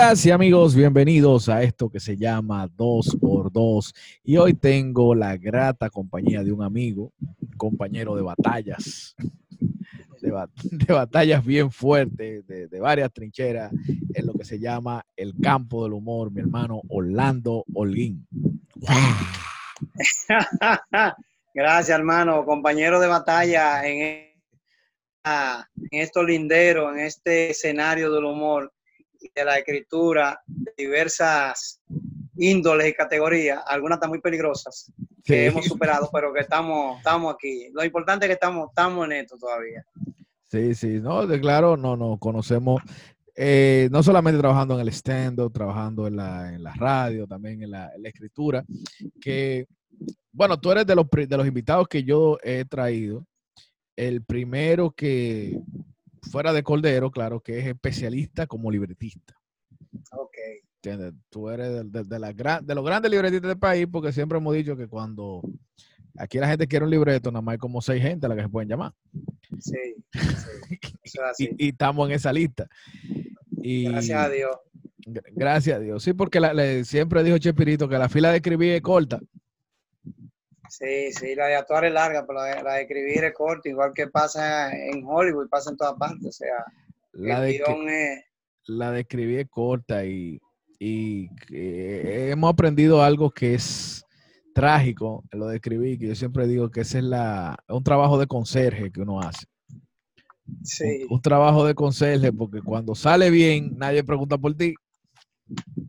Amigas y amigos, bienvenidos a esto que se llama 2x2 y hoy tengo la grata compañía de un amigo, compañero de batallas, de, batallas bien fuertes, de, varias trincheras en lo que se llama el campo del humor, mi hermano Orlando Holguín. Gracias, hermano, compañero de batalla en, en estos linderos, en este escenario del humor de la escritura de diversas índoles y categorías, algunas están muy peligrosas, que hemos superado, pero que estamos, estamos aquí. Lo importante es que estamos, estamos en esto todavía. Sí, sí, no, de claro, no, no, conocemos, eh, no solamente trabajando en el stand trabajando en la, en la radio, también en la, en la, escritura, que, bueno, tú eres de los, de los invitados que yo he traído, el primero que, fuera de Cordero, claro, que es especialista como libretista. Ok. Tú eres de, la de los grandes libretistas del país, porque siempre hemos dicho que cuando aquí la gente quiere un libreto, nada más hay como seis gente a la que se pueden llamar. Sí, sí. y, estamos en esa lista. Y, gracias a Dios. Gracias a Dios. Sí, porque siempre dijo Chespirito que la fila de escribir es corta. Sí, sí, la de actuar es larga, pero la de, escribir es corta, igual que pasa en Hollywood, pasa en todas partes. O sea, la de, es... la de escribir es corta y, hemos aprendido algo que es trágico, lo de escribir, que yo siempre digo que ese es la, un trabajo de conserje que uno hace. Sí. un, trabajo de conserje, porque cuando sale bien, nadie pregunta por ti.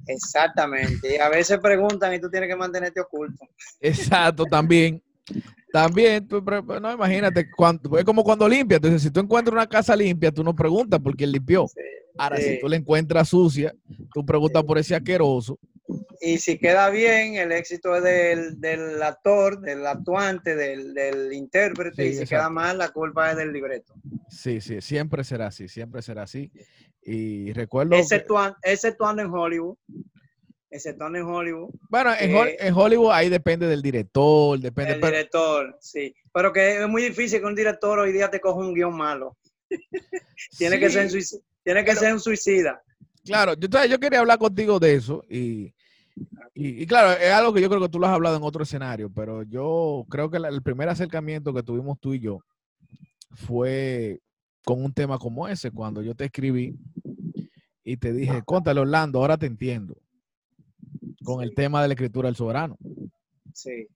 Exactamente. Y a veces preguntan y tú tienes que mantenerte oculto. Exacto, también. También, no, imagínate, cuando, es como cuando limpias. Entonces, si tú encuentras una casa limpia, tú no preguntas por quién limpió. Ahora, si tú la encuentras sucia, tú preguntas por ese asqueroso. Y si queda bien, el éxito es del, actor, del actuante, del, intérprete. y si queda mal, la culpa es del libreto. Sí, sí, siempre será así, siempre será así. Y recuerdo. Exceptuando, en Hollywood. Exceptuando en Hollywood. Bueno, en, Hollywood ahí depende del director, depende. Del director, sí. Pero que es muy difícil que un director hoy día te coja un guion malo. tiene, que ser tiene que ser un suicida. Claro, yo, yo quería hablar contigo de eso y, y, claro, es algo que yo creo que tú lo has hablado en otro escenario, pero yo creo que el primer acercamiento que tuvimos tú y yo fue con un tema como ese, cuando yo te escribí y te dije, contale Orlando, ahora te entiendo, con el tema de la escritura del soberano. Sí,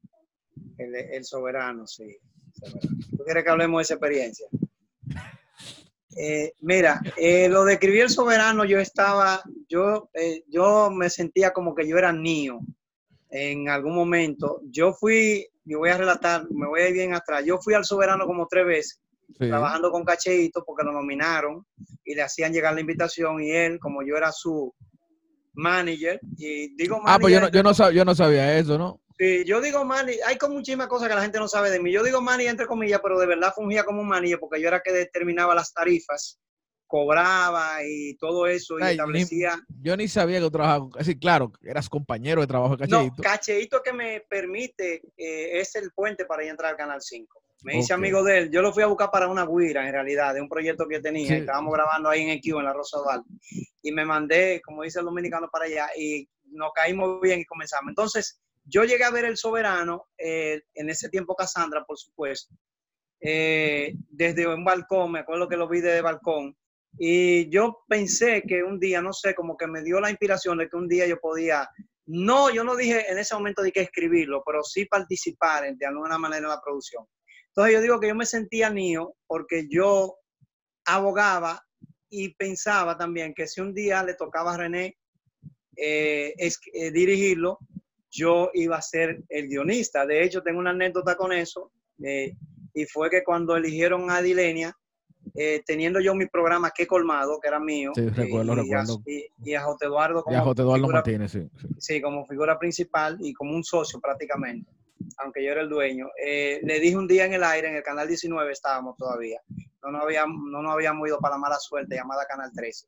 el, soberano, sí. ¿Tú quieres que hablemos de esa experiencia? Eh, mira, eh, lo de escribir el soberano, yo estaba, yo, eh, yo me sentía como que yo era niño en algún momento. Yo fui, yo voy a relatar, me voy a ir bien atrás, yo fui al soberano como tres veces trabajando con Cacheito porque lo nominaron y le hacían llegar la invitación y él, como yo era su manager, y digo Ah, pues yo no, yo no, sabía, yo no sabía eso, ¿no? Sí, yo digo manager, hay como muchísimas cosas que la gente no sabe de mí. Yo digo manager entre comillas, pero de verdad fungía como un manager porque yo era que determinaba las tarifas, cobraba y todo eso y establecía. yo ni sabía que trabajaba, así claro, eras compañero de trabajo de Cacheito. No, Cacheito que me permite, eh, es el puente para entrar al Canal 5. Me hice amigo de él. Yo lo fui a buscar para una guira, en realidad, de un proyecto que tenía. Estábamos grabando ahí en EQ, en la Rosa Oval. Y me mandé, como dice el dominicano, para allá. Y nos caímos bien y comenzamos. Entonces, yo llegué a ver El Soberano, eh, en ese tiempo Cassandra, por supuesto, eh, desde un balcón. Me acuerdo que lo vi desde balcón. Y yo pensé que un día, no sé, como que me dio la inspiración de que un día yo podía no, yo no dije en ese momento de que escribirlo, pero sí participar de alguna manera en la producción. Entonces yo digo que yo me sentía niño porque yo abogaba y pensaba también que si un día le tocaba a René eh, dirigirlo, yo iba a ser el guionista. De hecho, tengo una anécdota con eso. Eh, y fue que cuando eligieron a Dilenia, teniendo yo mi programa Que Colmado, que era mío, sí, recuerdo, y, recuerdo. Y, a. Eduardo como, y a J. Eduardo Martínez, sí, sí, como figura principal y como un socio prácticamente aunque yo era el dueño, eh, le dije un día en el aire, en el canal 19 estábamos todavía, no nos habíamos, no nos habíamos ido para la mala suerte llamada Canal 13.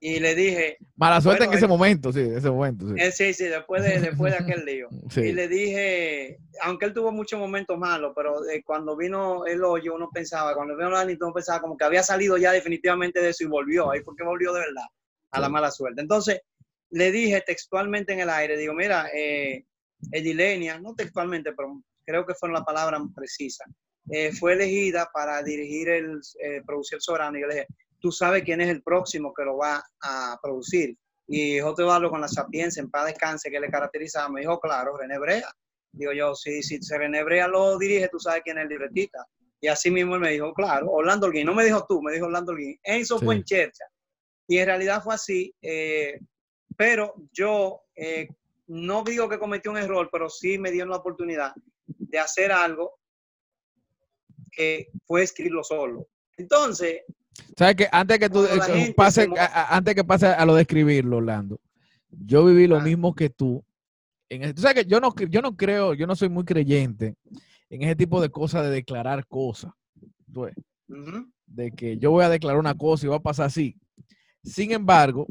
Y le dije... Mala suerte en ese momento, sí, ese momento. Sí, eh, sí, sí, después de, después de aquel lío. Y le dije, aunque él tuvo muchos momentos malos, pero eh, cuando vino el hoyo uno pensaba, cuando vino la uno pensaba como que había salido ya definitivamente de eso y volvió, ahí porque volvió de verdad. a la mala suerte. Entonces, le dije textualmente en el aire, digo, mira, eh, Edilenia, no textualmente, pero creo que fue la palabra precisa, eh, fue elegida para dirigir el, eh, producir el soberano. Y yo le dije, tú sabes quién es el próximo que lo va a producir. Y J. Eduardo con la sapiencia en paz descanse que le caracterizaba, me dijo, claro, René Brea. Digo yo, si, si René Brea lo dirige, tú sabes quién es el libretista. Y así mismo él me dijo, claro, Orlando Holguín. No me dijo tú, me dijo Orlando Holguín. Enzo fue en Chercha. Y en realidad fue así. Eh, pero yo eh, no digo que cometí un error, pero sí me dieron la oportunidad de hacer algo que fue escribirlo solo. Entonces, ¿Sabes que Antes que tú eh, pase, antes que pase a lo de escribirlo, Orlando, yo viví lo ah. mismo que tú. En tú sabes que yo no, yo no creo, yo no soy muy creyente en ese tipo de cosas de declarar cosas. De que yo voy a declarar una cosa y va a pasar así. Sin embargo,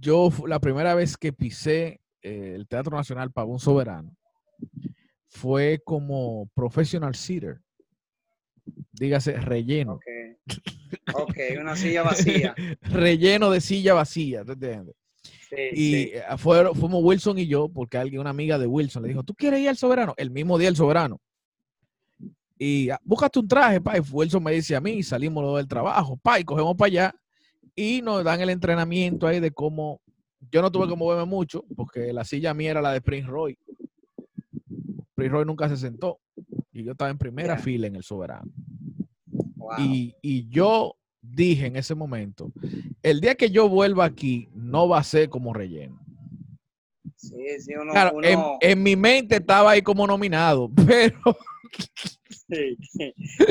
yo la primera vez que pisé eh, el Teatro Nacional Pavón Soberano fue como professional seater. Dígase relleno. Ok, una silla vacía. Relleno de silla vacía, ¿te entiendes? y eh, fuimos Wilson y yo, porque alguien, una amiga de Wilson, le dijo, ¿tú quieres ir al soberano? El mismo día el soberano. Y ah, búscate un traje, pa. Y Wilson me dice a mí, salimos del trabajo, pa, y cogemos para allá y nos dan el entrenamiento ahí de cómo. Yo no tuve que moverme mucho, porque la silla mía era la de Prince Roy. Prince Roy nunca se sentó. Y yo estaba en primera fila en el soberano. Y, yo dije en ese momento, el día que yo vuelva aquí, no va a ser como relleno. Sí, sí, uno, claro, En, mi mente estaba ahí como nominado, pero...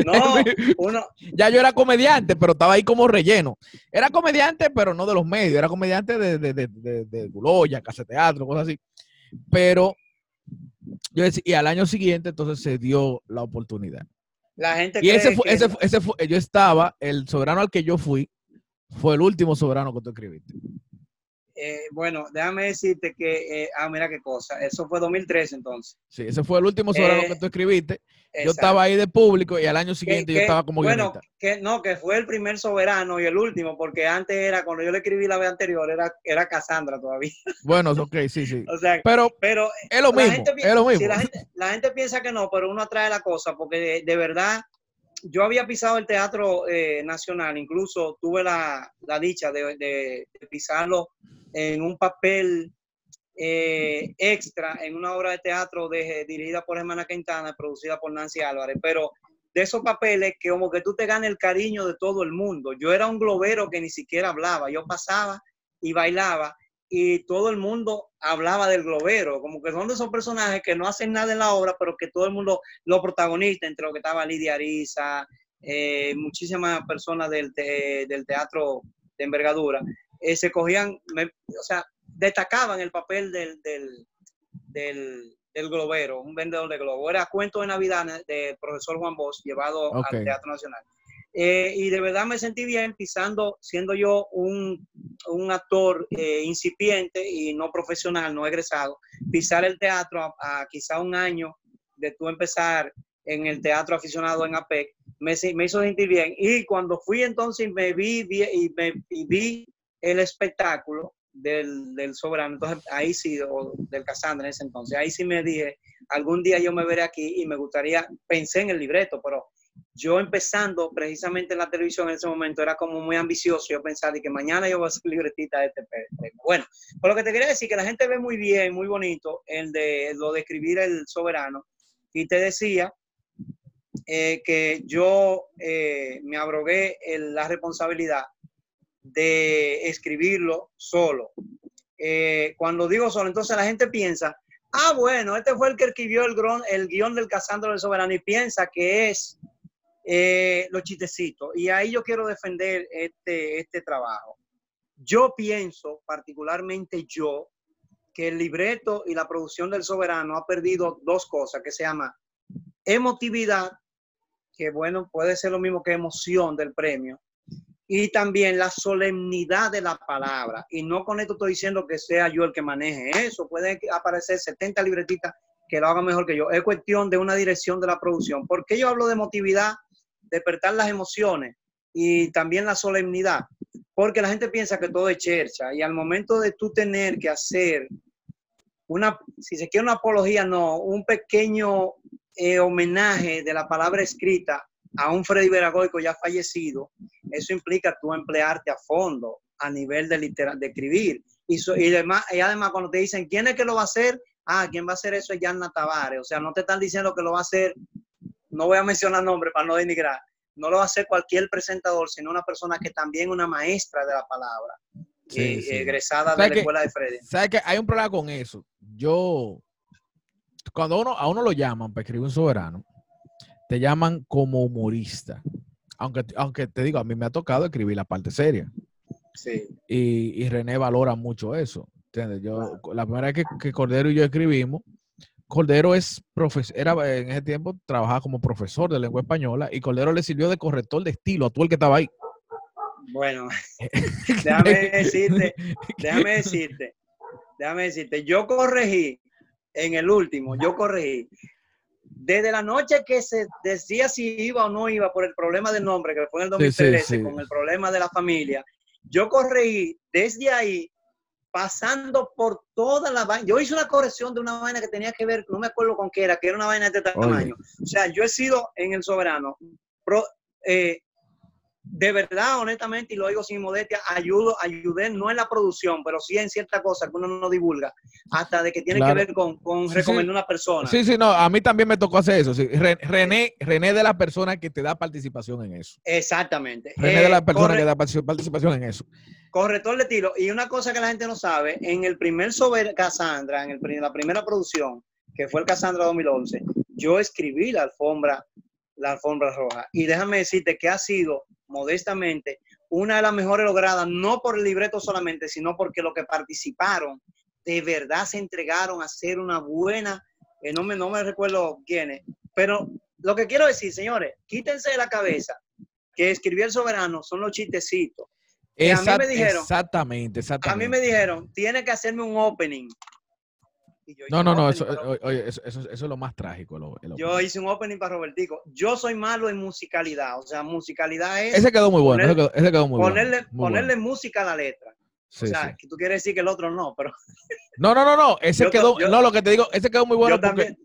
No, uno... Ya yo era comediante, pero estaba ahí como relleno. Era comediante, pero no de los medios, era comediante de, de, de, de, de Buloya, Casa Teatro, cosas así. Pero yo decía, y al año siguiente entonces se dio la oportunidad. La gente y ese fue, ese, ese fue, yo estaba, el soberano al que yo fui, fue el último soberano que tú escribiste. Eh, bueno, déjame decirte que, eh, ah, mira qué cosa, eso fue 2013 entonces. Sí, ese fue el último soberano que tú escribiste. Yo estaba ahí de público y al año siguiente yo estaba como Bueno, que no, que fue el primer soberano y el último, porque antes era, cuando yo le escribí la vez anterior, era, era Cassandra todavía. Bueno, ok, sí, sí. o sea, pero, pero es lo mismo, es lo mismo. la, gente, piensa que no, pero uno atrae la cosa, porque de, verdad, yo había pisado el Teatro eh, Nacional, incluso tuve la, dicha de, de pisarlo en un papel eh, extra en una obra de teatro de, dirigida por Germana Quintana, producida por Nancy Álvarez, pero de esos papeles que como que tú te ganes el cariño de todo el mundo. Yo era un globero que ni siquiera hablaba, yo pasaba y bailaba y todo el mundo hablaba del globero, como que son de esos personajes que no hacen nada en la obra, pero que todo el mundo lo protagonista, entre lo que estaba Lidia Ariza, eh, muchísimas personas del, del teatro de envergadura. Eh, se cogían, o sea, destacaban el papel del, del, del, globero, un vendedor de globo. Era cuento de Navidad del profesor Juan Bosch llevado al Teatro Nacional. Eh, y de verdad me sentí bien pisando, siendo yo un, un actor eh, incipiente y no profesional, no egresado, pisar el teatro a, quizá un año de tú empezar en el teatro aficionado en APEC, me, me hizo sentir bien. Y cuando fui entonces me vi, y me y vi el espectáculo del, del, soberano, entonces ahí sí, o del Casandra en ese entonces, ahí sí me dije, algún día yo me veré aquí y me gustaría, pensé en el libreto, pero yo empezando precisamente en la televisión en ese momento era como muy ambicioso, yo pensaba que mañana yo voy a ser libretita de este premio. Bueno, por lo que te quería decir, que la gente ve muy bien, muy bonito el de lo de escribir el soberano, y te decía eh, que yo eh, me abrogué la responsabilidad de escribirlo solo. Eh, cuando digo solo, entonces la gente piensa, ah, bueno, este fue el que escribió el, el guion del Casandro del Soberano y piensa que es eh, los chistecitos. Y ahí yo quiero defender este, este trabajo. Yo pienso, particularmente yo, que el libreto y la producción del Soberano ha perdido dos cosas que se llama emotividad, que bueno, puede ser lo mismo que emoción del premio, y también la solemnidad de la palabra. Y no con esto estoy diciendo que sea yo el que maneje eso. Puede aparecer 70 libretitas que lo hagan mejor que yo. Es cuestión de una dirección de la producción. ¿Por qué yo hablo de emotividad? Despertar las emociones. y también la solemnidad, porque la gente piensa que todo es chercha y al momento de tú tener que hacer una, si se quiere una apología, no, un pequeño eh, homenaje de la palabra escrita a un Freddy Veragoico ya fallecido, eso implica tú emplearte a fondo a nivel de, literal, de escribir. Y, y, además, y además cuando te dicen, ¿quién es que lo va a hacer? Ah, ¿quién va a hacer eso? Es Yanna Tavares. O sea, no te están diciendo que lo va a hacer, no voy a mencionar nombre para no denigrar, no lo va a hacer cualquier presentador, sino una persona que también una maestra de la palabra, eh, egresada de la escuela de Freddy. ¿Sabes que Hay un problema con eso. Yo, cuando uno, a uno lo llaman para escribir un soberano, te llaman como humorista. Aunque, aunque te digo, a mí me ha tocado escribir la parte seria. Sí. Y, y René valora mucho eso. ¿entiendes? Yo, La primera vez que, que Cordero y yo escribimos, Cordero es profesor, era en ese tiempo trabajaba como profesor de lengua española y Cordero le sirvió de corrector de estilo a todo el que estaba ahí. Bueno, déjame decirte, déjame decirte, déjame decirte, yo corregí en el último, yo corregí. Desde la noche que se decía si iba o no iba por el problema del nombre, que fue en el 2013, con el problema de la familia, yo corregí desde ahí pasando por toda la vaina. Yo hice una corrección de una vaina que tenía que ver, no me acuerdo con qué era, que era una vaina de este tamaño. O sea, yo he sido en el soberano, eh, de verdad, honestamente, y lo digo sin modestia, ayudo, ayudé no en la producción, pero sí en ciertas cosas que uno no divulga, hasta de que tiene que ver con, con recomendar una persona. Sí, sí, no, a mí también me tocó hacer eso. René, René de la persona que te da participación en eso. Exactamente. René de la eh, persona que da participación en eso. Corrector de tiro. Y una cosa que la gente no sabe, en el primer sobre Cassandra, en el, la primera producción, que fue el Cassandra 2011, yo escribí la alfombra, la alfombra roja. Y déjame decirte que ha sido, modestamente, una de las mejores logradas, no por el libreto solamente, sino porque los que participaron de verdad se entregaron a hacer una buena, eh, no, me, no me recuerdo quiénes, pero lo que quiero decir, señores, quítense de la cabeza que escribir el soberano son los chistecitos a mí me dijeron, exactamente, exactamente. A mí me dijeron, tiene que hacerme un opening. No, no, no, eso, eso, eso, es lo más trágico. yo hice un opening para Robertico. Yo soy malo en musicalidad, o sea, musicalidad es... Ese quedó muy bueno, ese, quedó, muy ponerle, bueno. ponerle música a la letra. o sea, que tú quieres decir que el otro no, pero... No, no, no, no, ese quedó, no, lo que te digo, ese quedó muy bueno porque, también,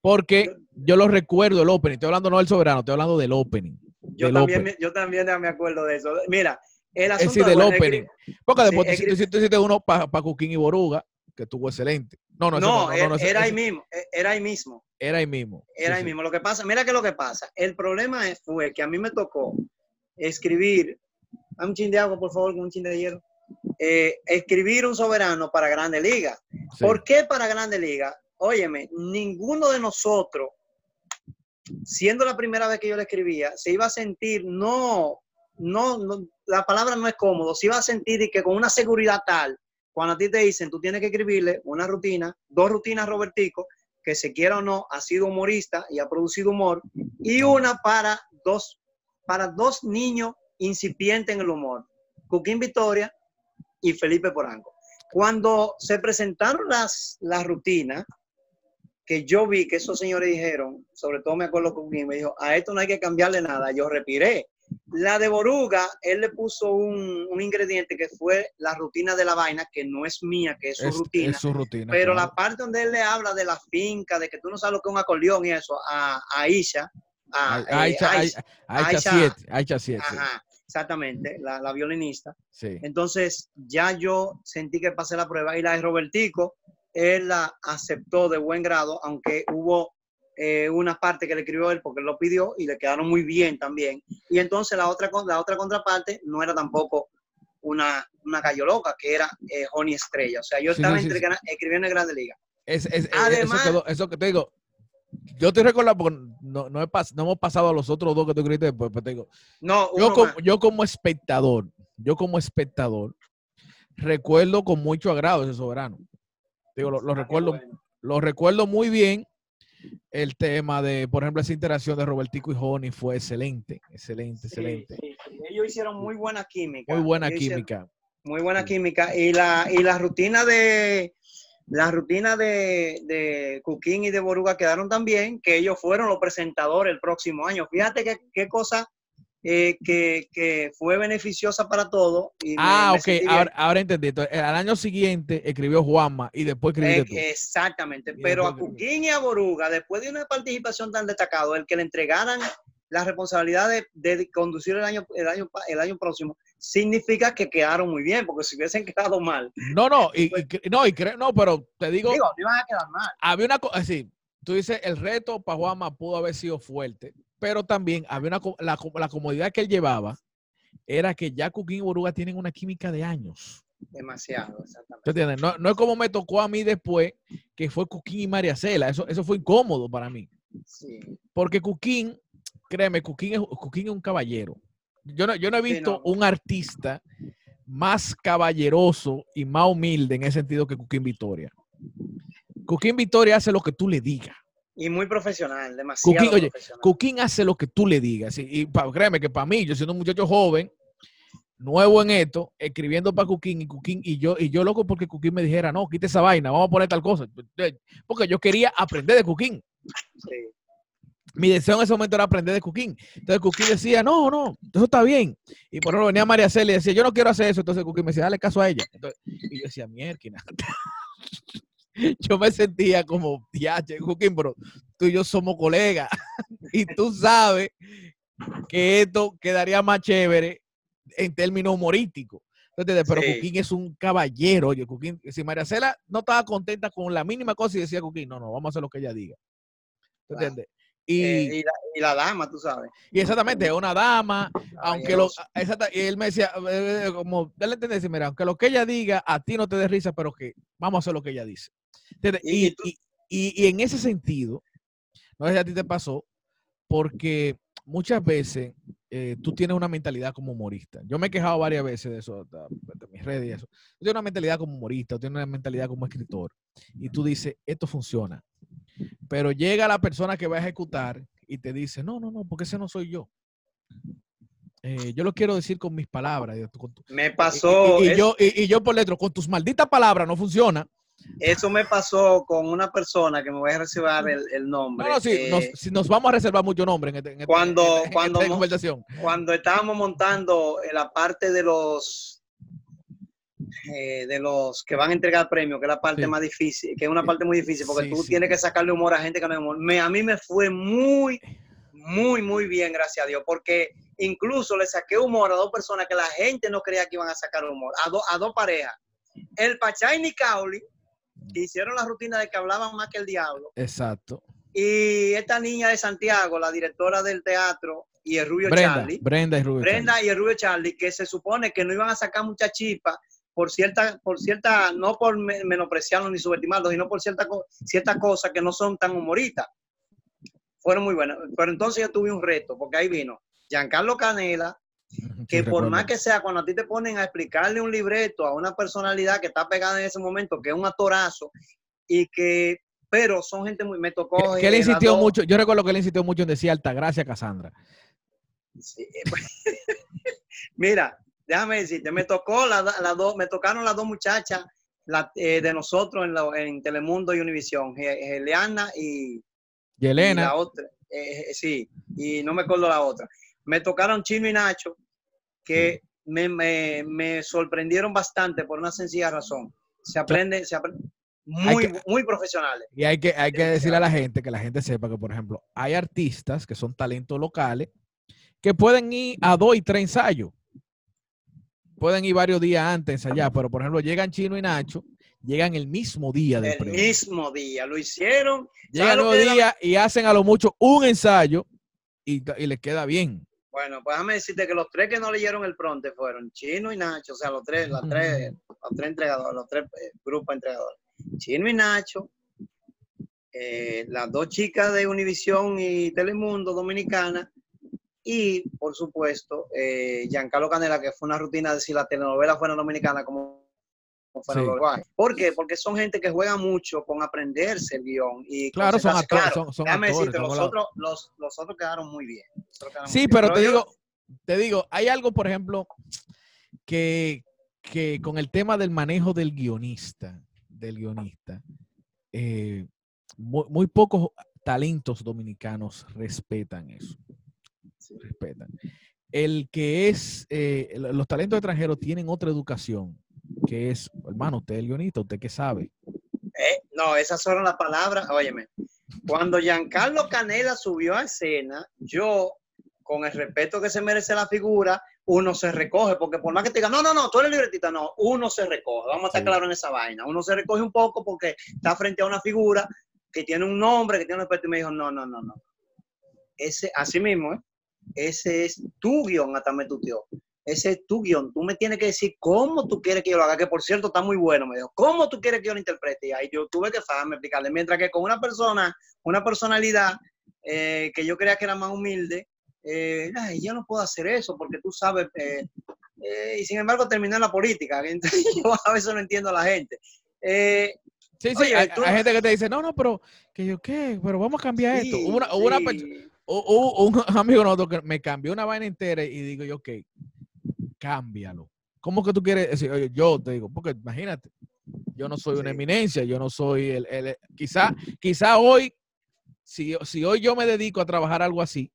porque yo, lo recuerdo, el opening, estoy hablando no del soberano, estoy hablando del opening. Yo, también, yo también me acuerdo de eso. Mira, el es decir, del opening. Porque después sí, tú, hiciste uno para pa Cuquín y Boruga, que estuvo excelente. No, no, no, no, no, era ahí mismo. E, era ahí mismo. Era ahí mismo. Era ahí mismo. Lo que pasa, mira que lo que pasa. El problema fue que a mí me tocó escribir. Dame un chin de agua, por favor, con un chin de hierro. Eh, escribir un soberano para Grande Liga. ¿Por qué para Grande Liga? Óyeme, ninguno de nosotros, siendo la primera vez que yo le escribía, se iba a sentir no, no, no la palabra no es cómodo, si vas a sentir y que con una seguridad tal, cuando a ti te dicen, tú tienes que escribirle una rutina, dos rutinas Robertico, que se quiera o no, ha sido humorista y ha producido humor, y una para dos, para dos niños incipientes en el humor, Cuquín Victoria y Felipe Poranco. Cuando se presentaron las, las rutinas, que yo vi que esos señores dijeron, sobre todo me acuerdo con me dijo, a esto no hay que cambiarle nada, yo respiré, la de Boruga, él le puso un, ingrediente que fue la rutina de la vaina, que no es mía, que es su rutina. Pero la parte donde él le habla de la finca, de que tú no sabes lo que es un acordeón y eso, a, Aisha. A, Aisha, Aisha, Aisha 7. exactamente, la, violinista. Entonces, ya yo sentí que pasé la prueba. Y la de Robertico, él la aceptó de buen grado, aunque hubo eh, una parte que le escribió él porque él lo pidió y le quedaron muy bien también. Y entonces la otra, la otra contraparte no era tampoco una, una gallo loca, que era eh, Honey Estrella. O sea, yo estaba escribiendo en Grande Liga. Es, es, Además, eso, que te digo, yo te recuerdo porque no, no, hemos pasado a los otros dos que tú escribiste después, pero te digo, no, yo, como, yo como espectador, yo como espectador, recuerdo con mucho agrado ese soberano. Digo, lo, ah, recuerdo, lo recuerdo muy bien el tema de, por ejemplo, esa interacción de Robertico y Joni fue excelente, excelente, excelente. Ellos hicieron muy buena química. Muy buena química. Muy buena química. Y la, y la rutina de la rutina de, de Cuquín y de Boruga quedaron también, que ellos fueron los presentadores el próximo año. Fíjate qué, qué cosa eh, que, fue beneficiosa para todos. Ah, ok, ahora, entendí. al año siguiente escribió Juanma y después escribió tú. Exactamente, pero a Cuquín y a Boruga, después de una participación tan destacada, el que le entregaran la responsabilidad de, conducir el año, el, año, el año próximo, significa que quedaron muy bien, porque si hubiesen quedado mal. No, no, y, pues no, y no, pero te digo. Digo, no iban a quedar mal. Había una cosa, así, tú dices, el reto para Juanma pudo haber sido fuerte, pero también había una, la, la comodidad que él llevaba era que ya Cuquín y Boruga tienen una química de años. Demasiado, exactamente. No, no, es como me tocó a mí después, que fue Cuquín y María Cela. Eso, eso fue incómodo para mí. Sí. Porque Cuquín, créeme, Cuquín es, es un caballero. Yo no, yo no he visto un artista más caballeroso y más humilde en ese sentido que Cuquín Victoria. Cuquín Victoria hace lo que tú le digas. Y muy profesional, demasiado Oye, Cuquín hace lo que tú le digas. Y, créeme que para mí, yo siendo un muchacho joven, nuevo en esto, escribiendo para Cuquín y Cuquín y yo, y yo loco porque Cuquín me dijera, no, quite esa vaina, vamos a poner tal cosa. Porque yo quería aprender de Cuquín. Mi deseo en ese momento era aprender de Cuquín. Entonces Cuquín decía, no, no, eso está bien. Y por ejemplo venía María Celia y decía, yo no quiero hacer eso. Entonces Cuquín me decía, dale caso a ella. y yo decía, mierda. yo me sentía como, ya, Joaquín, bro, tú y yo somos colegas y tú sabes que esto quedaría más chévere en términos humorísticos. Entonces, pero sí. es un caballero. Oye, si María Cela no estaba contenta con la mínima cosa y decía Cuquín, no, no, vamos a hacer lo que ella diga. ¿Entiendes? Eh, y, la, dama, tú sabes. Y exactamente, una dama, aunque lo, y él me decía, eh, como, dale entender, mira, aunque lo que ella diga a ti no te dé risa, pero que vamos a hacer lo que ella dice. Y, y, en ese sentido, no sé si a ti te pasó, porque muchas veces eh, tú tienes una mentalidad como humorista. Yo me he quejado varias veces de eso, de, mis redes y eso. Tú tienes una mentalidad como humorista, tú tienes una mentalidad como escritor, y tú dices, esto funciona. Pero llega la persona que va a ejecutar y te dice, no, no, no, porque ese no soy yo. Eh, yo lo quiero decir con mis palabras. me pasó. Y, yo, y, yo por dentro, con tus malditas palabras no funciona. Eso me pasó con una persona que me voy a reservar el, nombre. No, no, sí, nos, si nos vamos a reservar mucho nombre en, este, este, cuando, cuando, cuando estábamos montando la parte de los eh, de los que van a entregar premios, que es la parte más difícil, que es una parte muy difícil, porque tú tienes que sacarle humor a gente que no hay humor. Me, a mí me fue muy, muy, muy bien, gracias a Dios, porque incluso le saqué humor a dos personas que la gente no creía que iban a sacar humor, a, a dos parejas. El Pachay Nicauli, que hicieron la rutina de que hablaban más que el diablo. Exacto. Y esta niña de Santiago, la directora del teatro, y el Rubio Charlie. Brenda y Rubio Brenda y el Rubio Charlie, que se supone que no iban a sacar mucha chispa por cierta, por cierta, no por menospreciarlos ni subestimarlos, sino por ciertas cierta cosas que no son tan humoristas. Fueron muy buenas. Pero entonces yo tuve un reto, porque ahí vino Giancarlo Canela, que por más que sea, cuando a ti te ponen a explicarle un libreto a una personalidad que está pegada en ese momento, que es un atorazo, y que, pero son gente muy, me tocó. Que, él insistió mucho, yo recuerdo que él insistió mucho en decir Altagracia Casandra. Sí, pues, mira, déjame decirte, me tocó la, dos, me tocaron las dos muchachas eh, de nosotros en, Telemundo y Univisión, Eliana y, y Elena. la otra, eh, eh, sí, y no me acuerdo la otra. Me tocaron Chino y Nacho, que me, sorprendieron bastante por una sencilla razón. Se aprende, se aprende muy, muy profesionales. Y hay que, hay que decirle a la gente, que la gente sepa que, por ejemplo, hay artistas que son talentos locales que pueden ir a dos y tres ensayos pueden ir varios días antes allá, pero por ejemplo, llegan Chino y Nacho, llegan el mismo día del El mismo día, lo hicieron. Llegan el mismo día y hacen a lo mucho un ensayo y, y les queda bien. Bueno, pues déjame decirte que los tres que no leyeron el pronte fueron Chino y Nacho, o sea, los tres, las tres, los tres entregadores, los tres eh, grupos entregadores. Chino y Nacho, eh, las dos chicas de Univisión y Telemundo Dominicana y, por supuesto, eh, Giancarlo Canela, que fue una rutina de si la telenovela fuera dominicana como fuera sí. Uruguay. ¿Por qué? Porque son gente que juega mucho con aprenderse el guion. Y claro, son actores. Son, son decirte, los, otros, los, los, otros quedaron muy bien. sí, pero te digo, te digo, hay algo, por ejemplo, que, que con el tema del manejo del guionista, del guionista, eh, muy, muy pocos talentos dominicanos respetan eso respetan. el que es, eh, los talentos extranjeros tienen otra educación, que es, hermano, usted es guionista, usted qué sabe. Eh, no, esas son las palabras, óyeme, cuando Giancarlo Canela subió a escena, yo, con el respeto que se merece la figura, uno se recoge, porque por más que te digan, no, no, no, tú eres libretita, no, uno se recoge, vamos a estar claros en esa vaina, uno se recoge un poco porque está frente a una figura que tiene un nombre, que tiene un respeto, y me dijo, no, no, no, no. Ese, así mismo, ¿eh? ese es tu guion, hasta me tuteó. Ese es tu guion. Tú me tienes que decir cómo tú quieres que yo lo haga, que por cierto está muy bueno, me dijo. ¿Cómo tú quieres que yo lo interprete? Y ahí yo tuve que me explicarle. Mientras que con una persona, una personalidad eh, que yo creía que era más humilde, eh, yo no puedo hacer eso porque tú sabes, eh, y sin embargo terminé en la política, yo a veces no entiendo a la gente. sí, sí, hay, gente que te dice, no, no, pero que yo qué, pero vamos a cambiar esto. Hubo una, una un amigo nosotros que me cambió una vaina entera y digo yo, ok, cámbialo. ¿Cómo que tú quieres decir? Oye, yo te digo, porque imagínate, yo no soy una eminencia, yo no soy el, el quizá, quizá hoy, si, si hoy yo me dedico a trabajar algo así,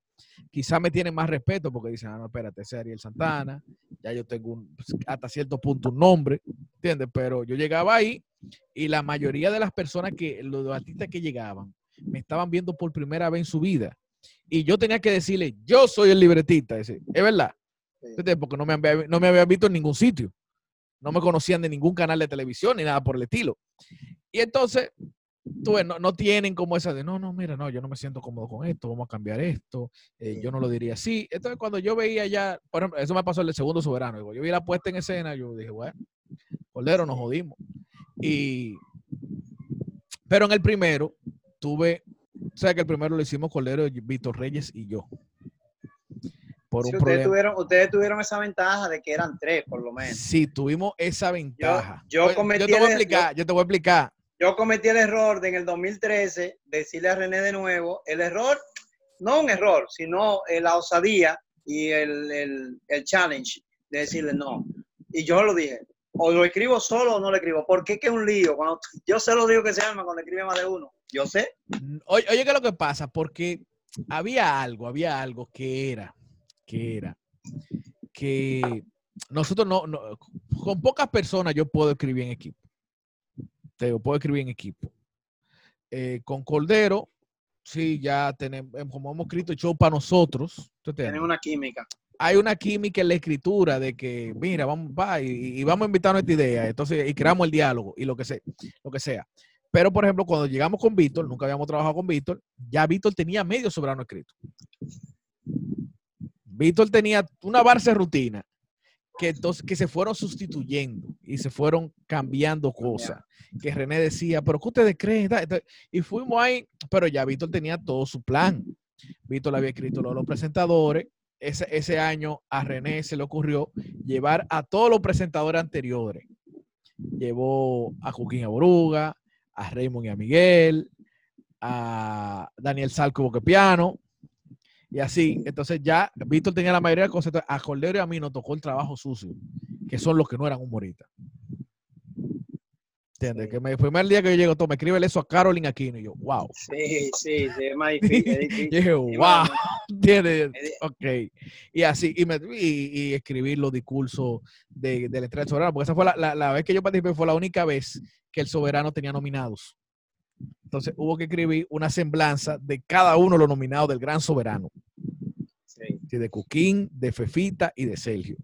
quizá me tienen más respeto porque dicen, ah, no, espérate, ese es Ariel Santana, ya yo tengo un, pues, hasta cierto punto un nombre, ¿entiendes? Pero yo llegaba ahí y la mayoría de las personas que, los artistas que llegaban, me estaban viendo por primera vez en su vida. Y yo tenía que decirle, yo soy el libretista, es verdad, porque no me, no me habían visto en ningún sitio. No me conocían de ningún canal de televisión ni nada por el estilo. Y entonces tú no, no, tienen como esa de, no, no, mira, no, yo no me siento cómodo con esto, vamos a cambiar esto, eh, yo no lo diría así. Entonces, cuando yo veía ya, por ejemplo, eso me pasó el segundo soberano, yo vi la puesta en escena, yo dije, bueno, Cordero, nos jodimos. Y, pero en el primero, tuve, o sea, que el primero lo hicimos Cordero, Víctor Reyes y yo. Por un ustedes, tuvieron, ustedes tuvieron esa ventaja de que eran tres, por lo menos. Sí, tuvimos esa ventaja. Yo, yo, yo te voy a explicar, yo te voy a explicar yo cometí el error de en el 2013 decirle a René de nuevo, el error, no un error, sino eh, la osadía y el, challenge de decirle no. Y yo lo dije, o lo escribo solo o no lo escribo. ¿Por qué que es un lío? Cuando, yo se lo digo que se llama cuando escribe más de uno. Yo sé. Oye, oye, ¿qué es lo que pasa? Porque había algo, había algo que era, que era, que nosotros no, con pocas personas yo puedo escribir en equipo te puedo escribir en equipo. Eh, con Cordero, sí, ya tenemos, em, como hemos escrito show para nosotros. Tienen una química. Hay una química en la escritura de que, mira, vamos, va, y, vamos a invitar nuestra idea. Entonces, y creamos el diálogo y lo que sea. Lo que sea. Pero, por ejemplo, cuando llegamos con Víctor, nunca habíamos trabajado con Víctor, ya Víctor tenía medio soberano escrito. Víctor tenía una base rutina que, entonces, que se fueron sustituyendo y se fueron cambiando cosas. Que René decía, pero ¿qué ustedes creen? Y fuimos ahí, pero ya Víctor tenía todo su plan. Víctor le había escrito los, los presentadores. Ese, ese año a René se le ocurrió llevar a todos los presentadores anteriores. Llevó a Joaquín Aboruga, a Raymond y a Miguel, a Daniel Salco piano y así, entonces ya Víctor tenía la mayoría de cosas. A Cordero y a mí nos tocó el trabajo sucio, que son los que no eran humoristas. ¿Entiendes? Que el primer día que yo llego, me escribe eso a Carolyn Aquino y yo, wow. Sí, sí, sí, es más difícil. y dije, wow. ¿Entiendes? Ok. Y así, y, me, y, escribir los discursos de, del Estrella Soberano, porque esa fue la, la, la, vez que yo participé, fue la única vez que el Soberano tenía nominados. Entonces hubo que escribir una semblanza de cada uno de los nominados del Gran Soberano. Sí. De Cuquín, de Fefita y de Sergio.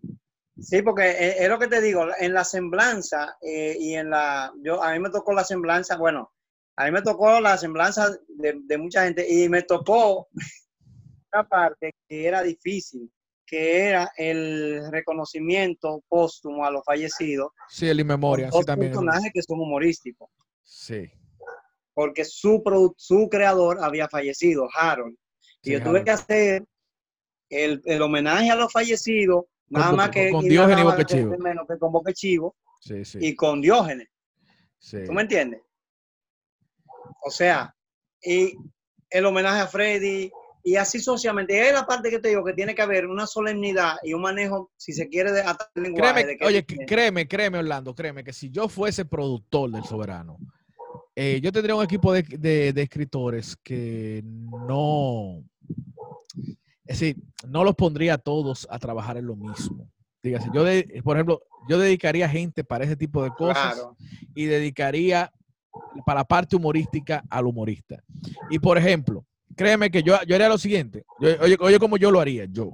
Sí, porque eh, es lo que te digo, en la semblanza eh, y en la, yo, a mí me tocó la semblanza, bueno, a mí me tocó la semblanza de, de mucha gente y me tocó una parte que era difícil, que era el reconocimiento póstumo a los fallecidos. Sí, el inmemoria. Sí, también. personajes que son humorísticos. Sí porque su, su creador había fallecido, Harold. Y yo tuve que hacer el, el, homenaje a los fallecidos, nada más que con Diógenes y Boquechivo. Menos que con Boquechivo sí, sí. y con Diógenes. ¿Tú me entiendes? O sea, y el homenaje a Freddy, y así socialmente. Es la parte que te digo que tiene que haber una solemnidad y un manejo, si se quiere, de hasta el lenguaje. oye, créeme, créeme, Orlando, créeme que si yo fuese productor del Soberano, eh, yo tendría un equipo de, escritores que no, es decir, no los pondría a todos a trabajar en lo mismo. Dígase, yo, de, por ejemplo, yo dedicaría gente para ese tipo de cosas y dedicaría para la parte humorística al humorista. Y por ejemplo, créeme que yo, yo haría lo siguiente. oye, oye, como yo lo haría, yo.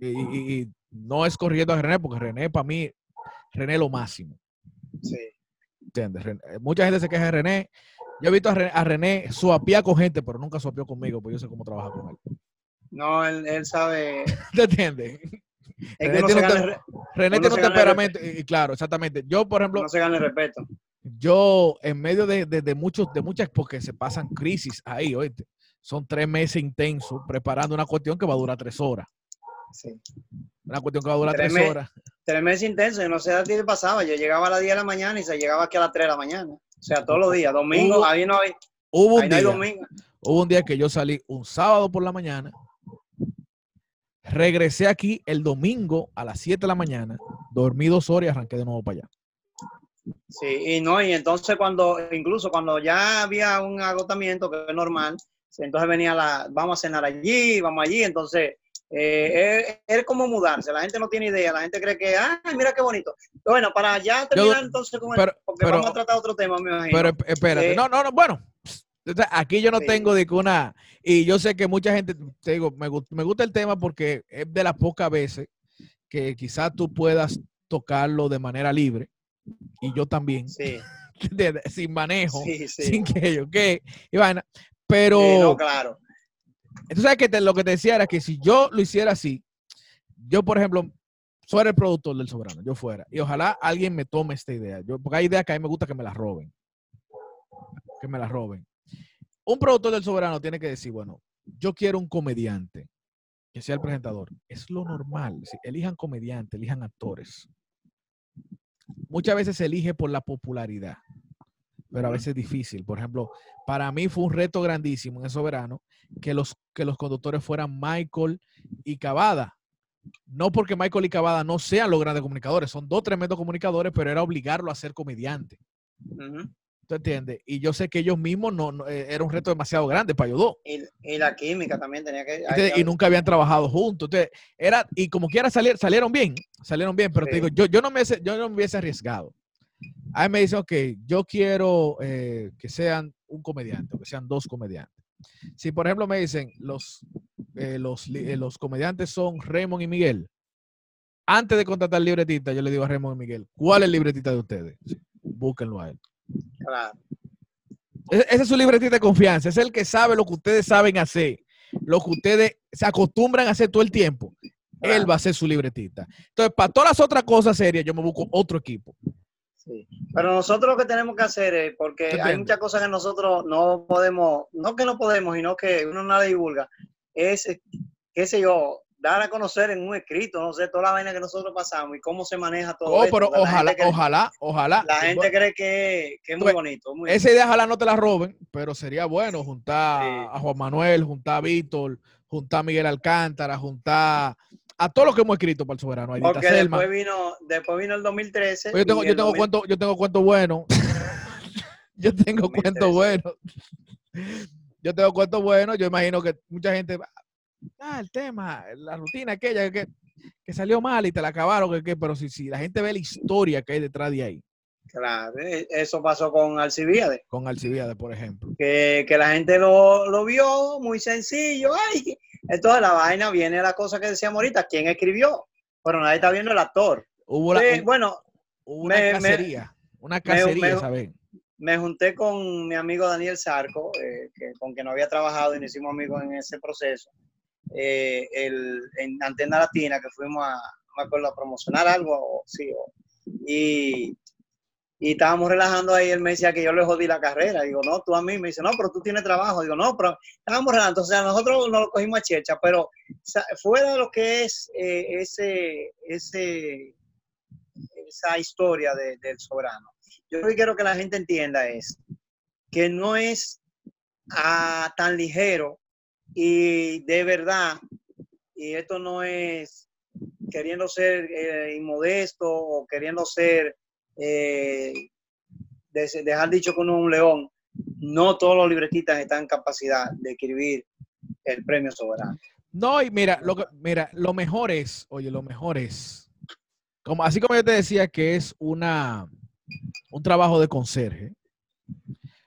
Y, no es corriendo a René, porque René para mí, René es lo máximo. Sí. ¿Entiendes? mucha gente se queja de René. Yo he visto a René, a René suapía con gente, pero nunca suapió conmigo, porque yo sé cómo trabajar con él. No, él, él sabe. ¿Te entiendes? René, tiene, un, temperamento, y, claro, exactamente. Yo, por ejemplo. No se gana el respeto. Yo, en medio de, de, muchos, de muchas, porque se pasan crisis ahí, oíste. Son tres meses intensos preparando una cuestión que va a durar tres horas. Sí. Una cuestión que va a durar tres, horas. Tres meses intensos, yo no sé a ti pasaba. Yo llegaba a las 10 de la mañana y se llegaba aquí a las 3 de la mañana. O sea, todos los días. Domingo, ahí no hay. Hubo un, día, hubo un día que yo salí un sábado por la mañana Regresé aquí el domingo a las 7 de la mañana, dormí dos horas y arranqué de nuevo para allá. Sí, y no, y entonces cuando, incluso cuando ya había un agotamiento, que es normal, entonces venía la, vamos a cenar allí, vamos allí, entonces eh, es, como mudarse, la gente no tiene idea, la gente cree que, ay, mira qué bonito. Bueno, para ya terminar entonces con el, porque vamos a tratar otro tema, me imagino. Pero espérate, eh, no, no, no, bueno, aquí yo no tengo de que una, y yo sé que mucha gente, te digo, me, me gusta el tema porque es de las pocas veces que quizás tú puedas tocarlo de manera libre, y yo también, sí. sin manejo, sin que yo, ¿qué? Ivana, pero... no, claro. Entonces, que lo que te decía era que si yo lo hiciera así, yo, por ejemplo, soy el productor del Soberano, yo fuera, y ojalá alguien me tome esta idea, yo, porque hay ideas que a mí me gusta que me las roben, que me las roben un productor del soberano tiene que decir, bueno, yo quiero un comediante que sea el presentador. Es lo normal. Elijan comediantes, elijan actores. Muchas veces se elige por la popularidad, pero a veces es difícil. Por ejemplo, para mí fue un reto grandísimo en el soberano que los, que los conductores fueran Michael y Cavada. No porque Michael y Cavada no sean los grandes comunicadores, son dos tremendos comunicadores, pero era obligarlo a ser comediante. ¿Tú entiendes? Y yo sé que ellos mismos no, eh, era un reto demasiado grande para ellos dos. Y, la química también tenía que. y nunca habían trabajado juntos. Entonces, era, y como quiera salir, salieron bien, salieron bien, pero te digo, yo, yo, no me, yo no me hubiese arriesgado. A mí me dicen, ok, yo quiero eh, que sean un comediante, o que sean dos comediantes. Si, por ejemplo, me dicen, los, eh, los, los comediantes son Raymond y Miguel, antes de contratar libretita, yo le digo a Raymond y Miguel, ¿cuál es el libretita de ustedes? búsquenlo a él. Claro. Ese es su libretita de confianza. Es el que sabe lo que ustedes saben hacer, lo que ustedes se acostumbran a hacer todo el tiempo. Él va a ser su libretita. Entonces, para todas las otras cosas serias, yo me busco otro equipo. Sí. Pero nosotros lo que tenemos que hacer es, porque hay muchas cosas que nosotros no podemos, no que no podemos, sino que uno no la divulga, es, qué sé yo, dar a conocer en un escrito, no sé, toda la vaina que nosotros pasamos y cómo se maneja todo. Oh, pero ojalá, ojalá, ojalá. La gente cree que, es muy pues, bonito. esa idea ojalá no te la roben, pero sería bueno juntar a Juan Manuel, juntar a Víctor, juntar a Miguel Alcántara, juntar a todos los que hemos escrito para el soberano. Porque después vino, después vino el 2013. Pues yo tengo, yo tengo cuento, yo tengo cuento bueno. yo tengo cuento bueno. yo tengo cuento bueno. Yo imagino que mucha gente ah, el tema, la rutina aquella que, que salió mal y te la acabaron, que, pero si, si la gente ve la historia que hay detrás de ahí. Claro, e, eso pasó con Alcibiades. Con Alcibiades, por ejemplo. Que, que la gente lo, lo, vio muy sencillo. Ay, entonces la vaina viene la cosa que decíamos ahorita, ¿quién escribió? Pero nadie está viendo el actor. Hubo la, bueno, una cacería, una cacería, ¿sabes? Me junté con mi amigo Daniel Sarco, eh, que, con quien no había trabajado y nos hicimos amigos en ese proceso eh, el, en Antena Latina, que fuimos a, me acuerdo, a promocionar algo, sí, y, y estábamos relajando ahí, él me decía que yo le jodí la carrera, digo, no, tú a mí, me dice, no, pero tú tienes trabajo, digo, no, pero estábamos relajando, entonces nosotros nos lo cogimos a checha, pero fuera de lo que es eh, ese, ese, esa historia del soberano, yo lo que quiero que la gente entienda es que no es tan ligero y de verdad, y esto no es queriendo ser eh, inmodesto o queriendo ser, eh, dejar dicho con un león, no todos los libretistas están en capacidad de escribir el premio soberano. No, y mira, lo, mira, lo mejor es, oye, lo mejor es, como, así como yo te decía que es una, un trabajo de conserje,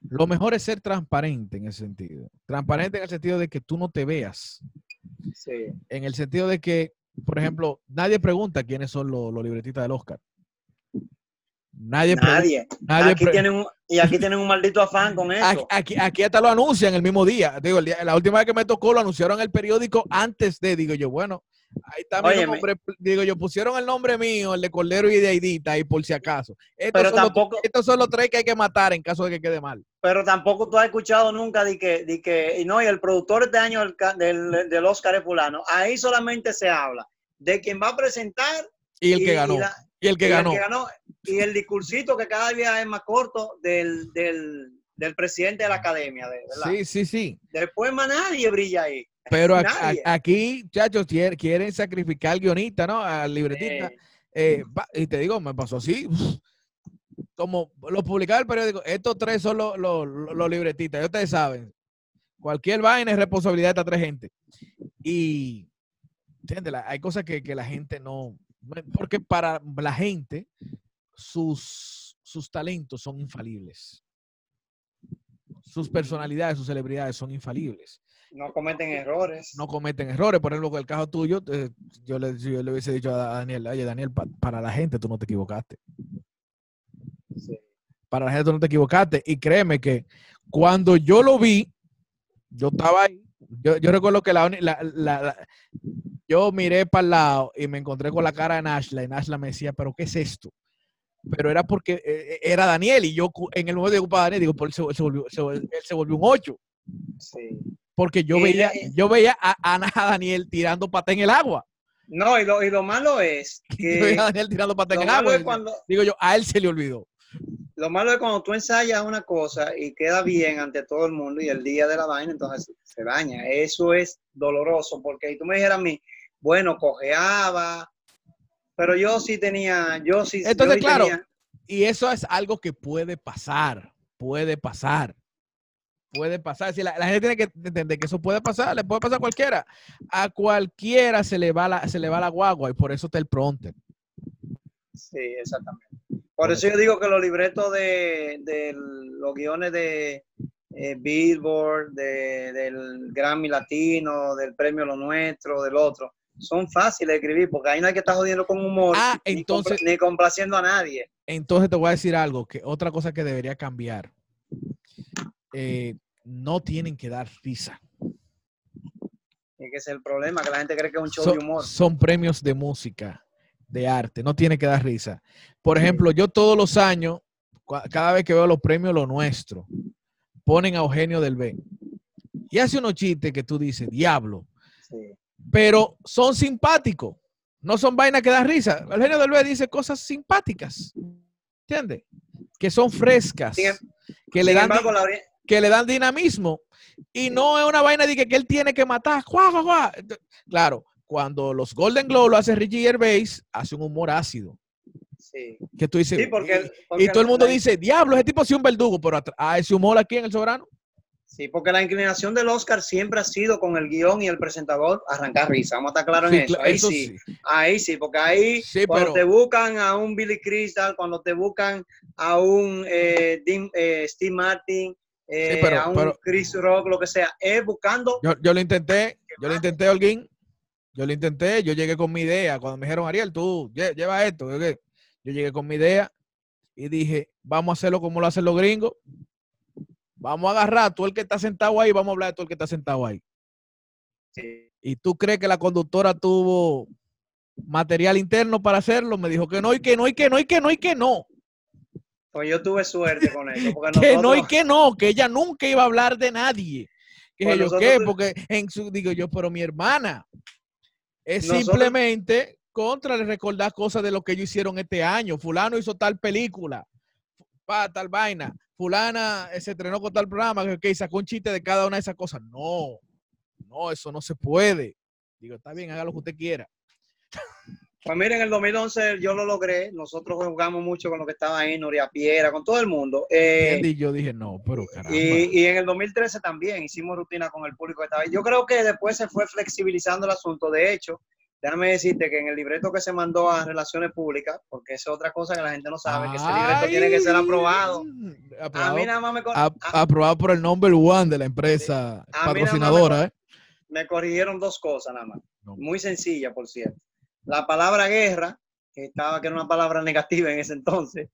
lo mejor es ser transparente en ese sentido. Transparente en el sentido de que tú no te veas. Sí. En el sentido de que, por ejemplo, nadie pregunta quiénes son los, los libretistas del Oscar. Nadie. Nadie. nadie aquí tienen un, y aquí tienen un maldito afán con eso. Aquí, aquí hasta lo anuncian el mismo día. Digo, el día, la última vez que me tocó lo anunciaron en el periódico antes de, digo yo, bueno, ahí está mi nombre. Digo yo, pusieron el nombre mío, el de Cordero y de Aidita, y por si acaso. Estos, Pero son los- tampoco- estos son los tres que hay que matar en caso de que quede mal. Pero tampoco tú has escuchado nunca de que, de que y no, y el productor este año del, del, del Oscar es fulano. Ahí solamente se habla de quién va a presentar Y el y- que y ganó. la- Y el que y el ganó. y el discursito que cada día es más corto del, del, del presidente de la academia. Sí, sí, sí. Después más nadie brilla ahí. Pero Nadie. aquí, muchachos, quieren, sacrificar al guionista, ¿no? Al libretista. Eh, Eh, y te digo, me pasó así. Como lo publicaba el periódico, estos tres son los, los- libretistas. Ya ustedes saben, cualquier vaina es responsabilidad de estas tres gente. Y, ¿entiendes? La- Hay cosas que, que la gente no. Porque para la gente, sus, sus talentos son infalibles. Sus personalidades, sus celebridades son infalibles no cometen errores. no cometen errores. Por ejemplo, con el caso tuyo, eh, yo, le, yo le hubiese dicho a Daniel, oye, Daniel, pa- para la gente tú no te equivocaste. Sí. Para la gente tú no te equivocaste. Y créeme que cuando yo lo vi, yo estaba ahí. Yo, yo recuerdo que la- la- la- yo miré para el lado y me encontré con la cara de Nashla y Nashla me decía, pero ¿qué es esto? Pero era porque eh, era Daniel y yo en el momento de ocupar a Daniel, digo, pues él se, se volvió, se- él se volvió un 8. Sí. Porque yo Y veía, la- yo veía a, a a Daniel tirando pata en el agua. No, y lo, y lo malo es Yo veía a que Daniel tirando pata en el agua. cuando, Digo yo, a él se le olvidó. lo malo es cuando tú ensayas una cosa y queda bien ante todo el mundo y el día de la vaina, entonces se daña. Eso es doloroso porque si tú me dijeras a mí, bueno, cojeaba, pero yo sí tenía, yo sí. yo Entonces, sí claro, tenía- Y eso es algo que puede pasar, puede pasar, puede pasar. Si la, la gente tiene que entender que eso puede pasar, le puede pasar a cualquiera. A cualquiera se le va la, se le va la guagua y por eso está el pronter. Sí, exactamente. Por eso yo digo que los libretos de, de los guiones de eh, Billboard, de- del Grammy Latino, del Premio Lo Nuestro, del otro, son fáciles de escribir porque ahí no hay que estar jodiendo con humor Ah, ni, entonces- compla- ni complaciendo a nadie. Entonces te voy a decir algo, que otra cosa que debería cambiar. Eh, no tienen que dar risa. Y que es el problema, que la gente cree que es un show de humor. son premios de música, de arte, no tiene que dar risa. Por ejemplo, yo todos los años, cada vez que veo los premios Lo Nuestro, ponen a Eugenio del B. Y hace unos chistes que tú dices, diablo, Sí. Pero son simpáticos, no son vainas que dan risa. Eugenio del B dice cosas simpáticas, ¿entiendes? Que son frescas, em- que le, dan, embargo, la que le dan dinamismo. Y no es una vaina de que, que él tiene que matar. Claro, cuando los Golden Globe lo hace Richie Gervais, hace un humor ácido. sí. Que tú dices, Sí, porque, y, porque todo el mundo dice, diablo, ese tipo sí un verdugo, pero atra- ah, ese humor aquí en El Soberano. Sí, porque la inclinación del Oscar siempre ha sido con el guion y el presentador arrancar risa. Vamos a estar claros Sí, en eso. Ahí eso sí. sí. Ahí sí, porque ahí Sí, cuando pero- te buscan a un Billy Crystal, cuando te buscan a un eh, Dean- eh, Steve Martin, eh, pero- a un pero- Chris Rock, lo que sea, es buscando. Yo, yo lo intenté, yo lo intenté, Holguín. Yo lo intenté, yo llegué con mi idea. Cuando me dijeron, Ariel, tú lle- lleva esto. Yo llegué con mi idea y dije, vamos a hacerlo como lo hacen los gringos. Vamos a agarrar tú el que está sentado ahí, vamos a hablar de todo el que está sentado ahí. Sí, ¿Y tú crees que la conductora tuvo material interno para hacerlo? Me dijo que no, y que no, y que no, y que no, y que no. Pues yo tuve suerte con eso. Porque Que no, y que no, que ella nunca iba a hablar de nadie. Que Pues yo nosotros qué, porque en su, digo yo, pero mi hermana es Nosotros- simplemente contra de recordar cosas de lo que ellos hicieron este año. Fulano hizo tal película, pa, tal vaina. Fulana se estrenó con tal programa que, sacó un chiste de cada una de esas cosas. No, no, eso no se puede. Digo, está bien, haga lo que usted quiera. Pues miren, en el 2011 yo lo logré. Nosotros jugamos mucho con lo que estaba ahí, Noria Piera, con todo el mundo. Eh, y yo dije, no, pero caramba. Y, y, en el 2013 también hicimos rutina con el público que estaba ahí. Yo creo que después se fue flexibilizando el asunto. De hecho, déjame decirte que en el libreto que se mandó a Relaciones Públicas, porque es otra cosa que la gente no sabe, que ese libreto tiene que ser aprobado. aprobado a mí nada más me aprobado por el number one de la empresa patrocinadora, me, ¿eh? me corrigieron dos cosas nada más. Muy sencilla, por cierto la palabra guerra, que estaba que era una palabra negativa en ese entonces,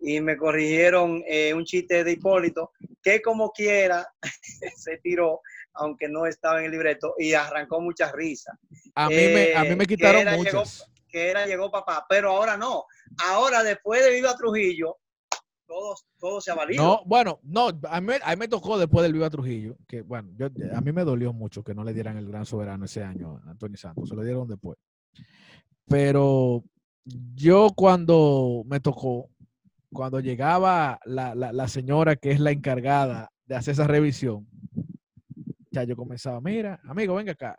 y me corrigieron eh, un chiste de Hipólito, que como quiera se tiró, aunque no estaba en el libreto, y arrancó muchas risas. A mí, me, a mí me eh, quitaron muchas. Llegó, que era llegó papá, pero ahora no. Ahora, después de Viva Trujillo, todo, todo se ha valido. No, bueno, no, a mí, a mí, me tocó después del Viva Trujillo, que bueno, yo, a mí me dolió mucho que no le dieran el gran soberano ese año a Antonio Santos, se lo dieron después. Pero yo cuando me tocó, cuando llegaba la, la, señora que es la encargada de hacer esa revisión, ya yo comenzaba, mira, amigo, venga acá,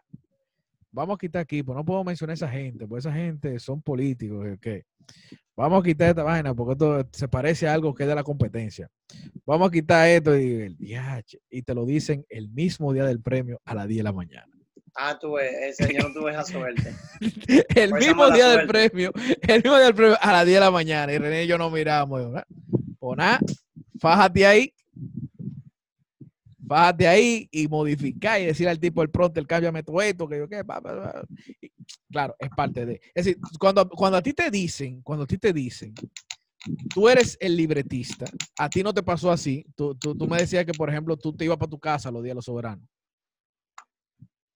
vamos a quitar aquí, pues no puedo mencionar a esa gente, pues esa gente son políticos, ¿qué? Vamos a quitar esta vaina porque esto se parece a algo que es de la competencia. Vamos a quitar esto y, el, y te lo dicen el mismo día del premio a las 10 de la mañana. Ah, tú ves, el señor tuve esa suerte. el mismo día del premio, el mismo día del premio a las 10 de la mañana. Y René y yo nos miramos. Poná, fájate ahí. Fájate ahí y modificar y decir al tipo el pronto, el cámbiame todo esto, que yo qué. claro, es parte de. Es decir, cuando, cuando a ti te dicen, cuando a ti te dicen, tú eres el libretista, a ti no te pasó así. Tú, tú, tú me decías que, por ejemplo, tú te ibas para tu casa los días de los soberanos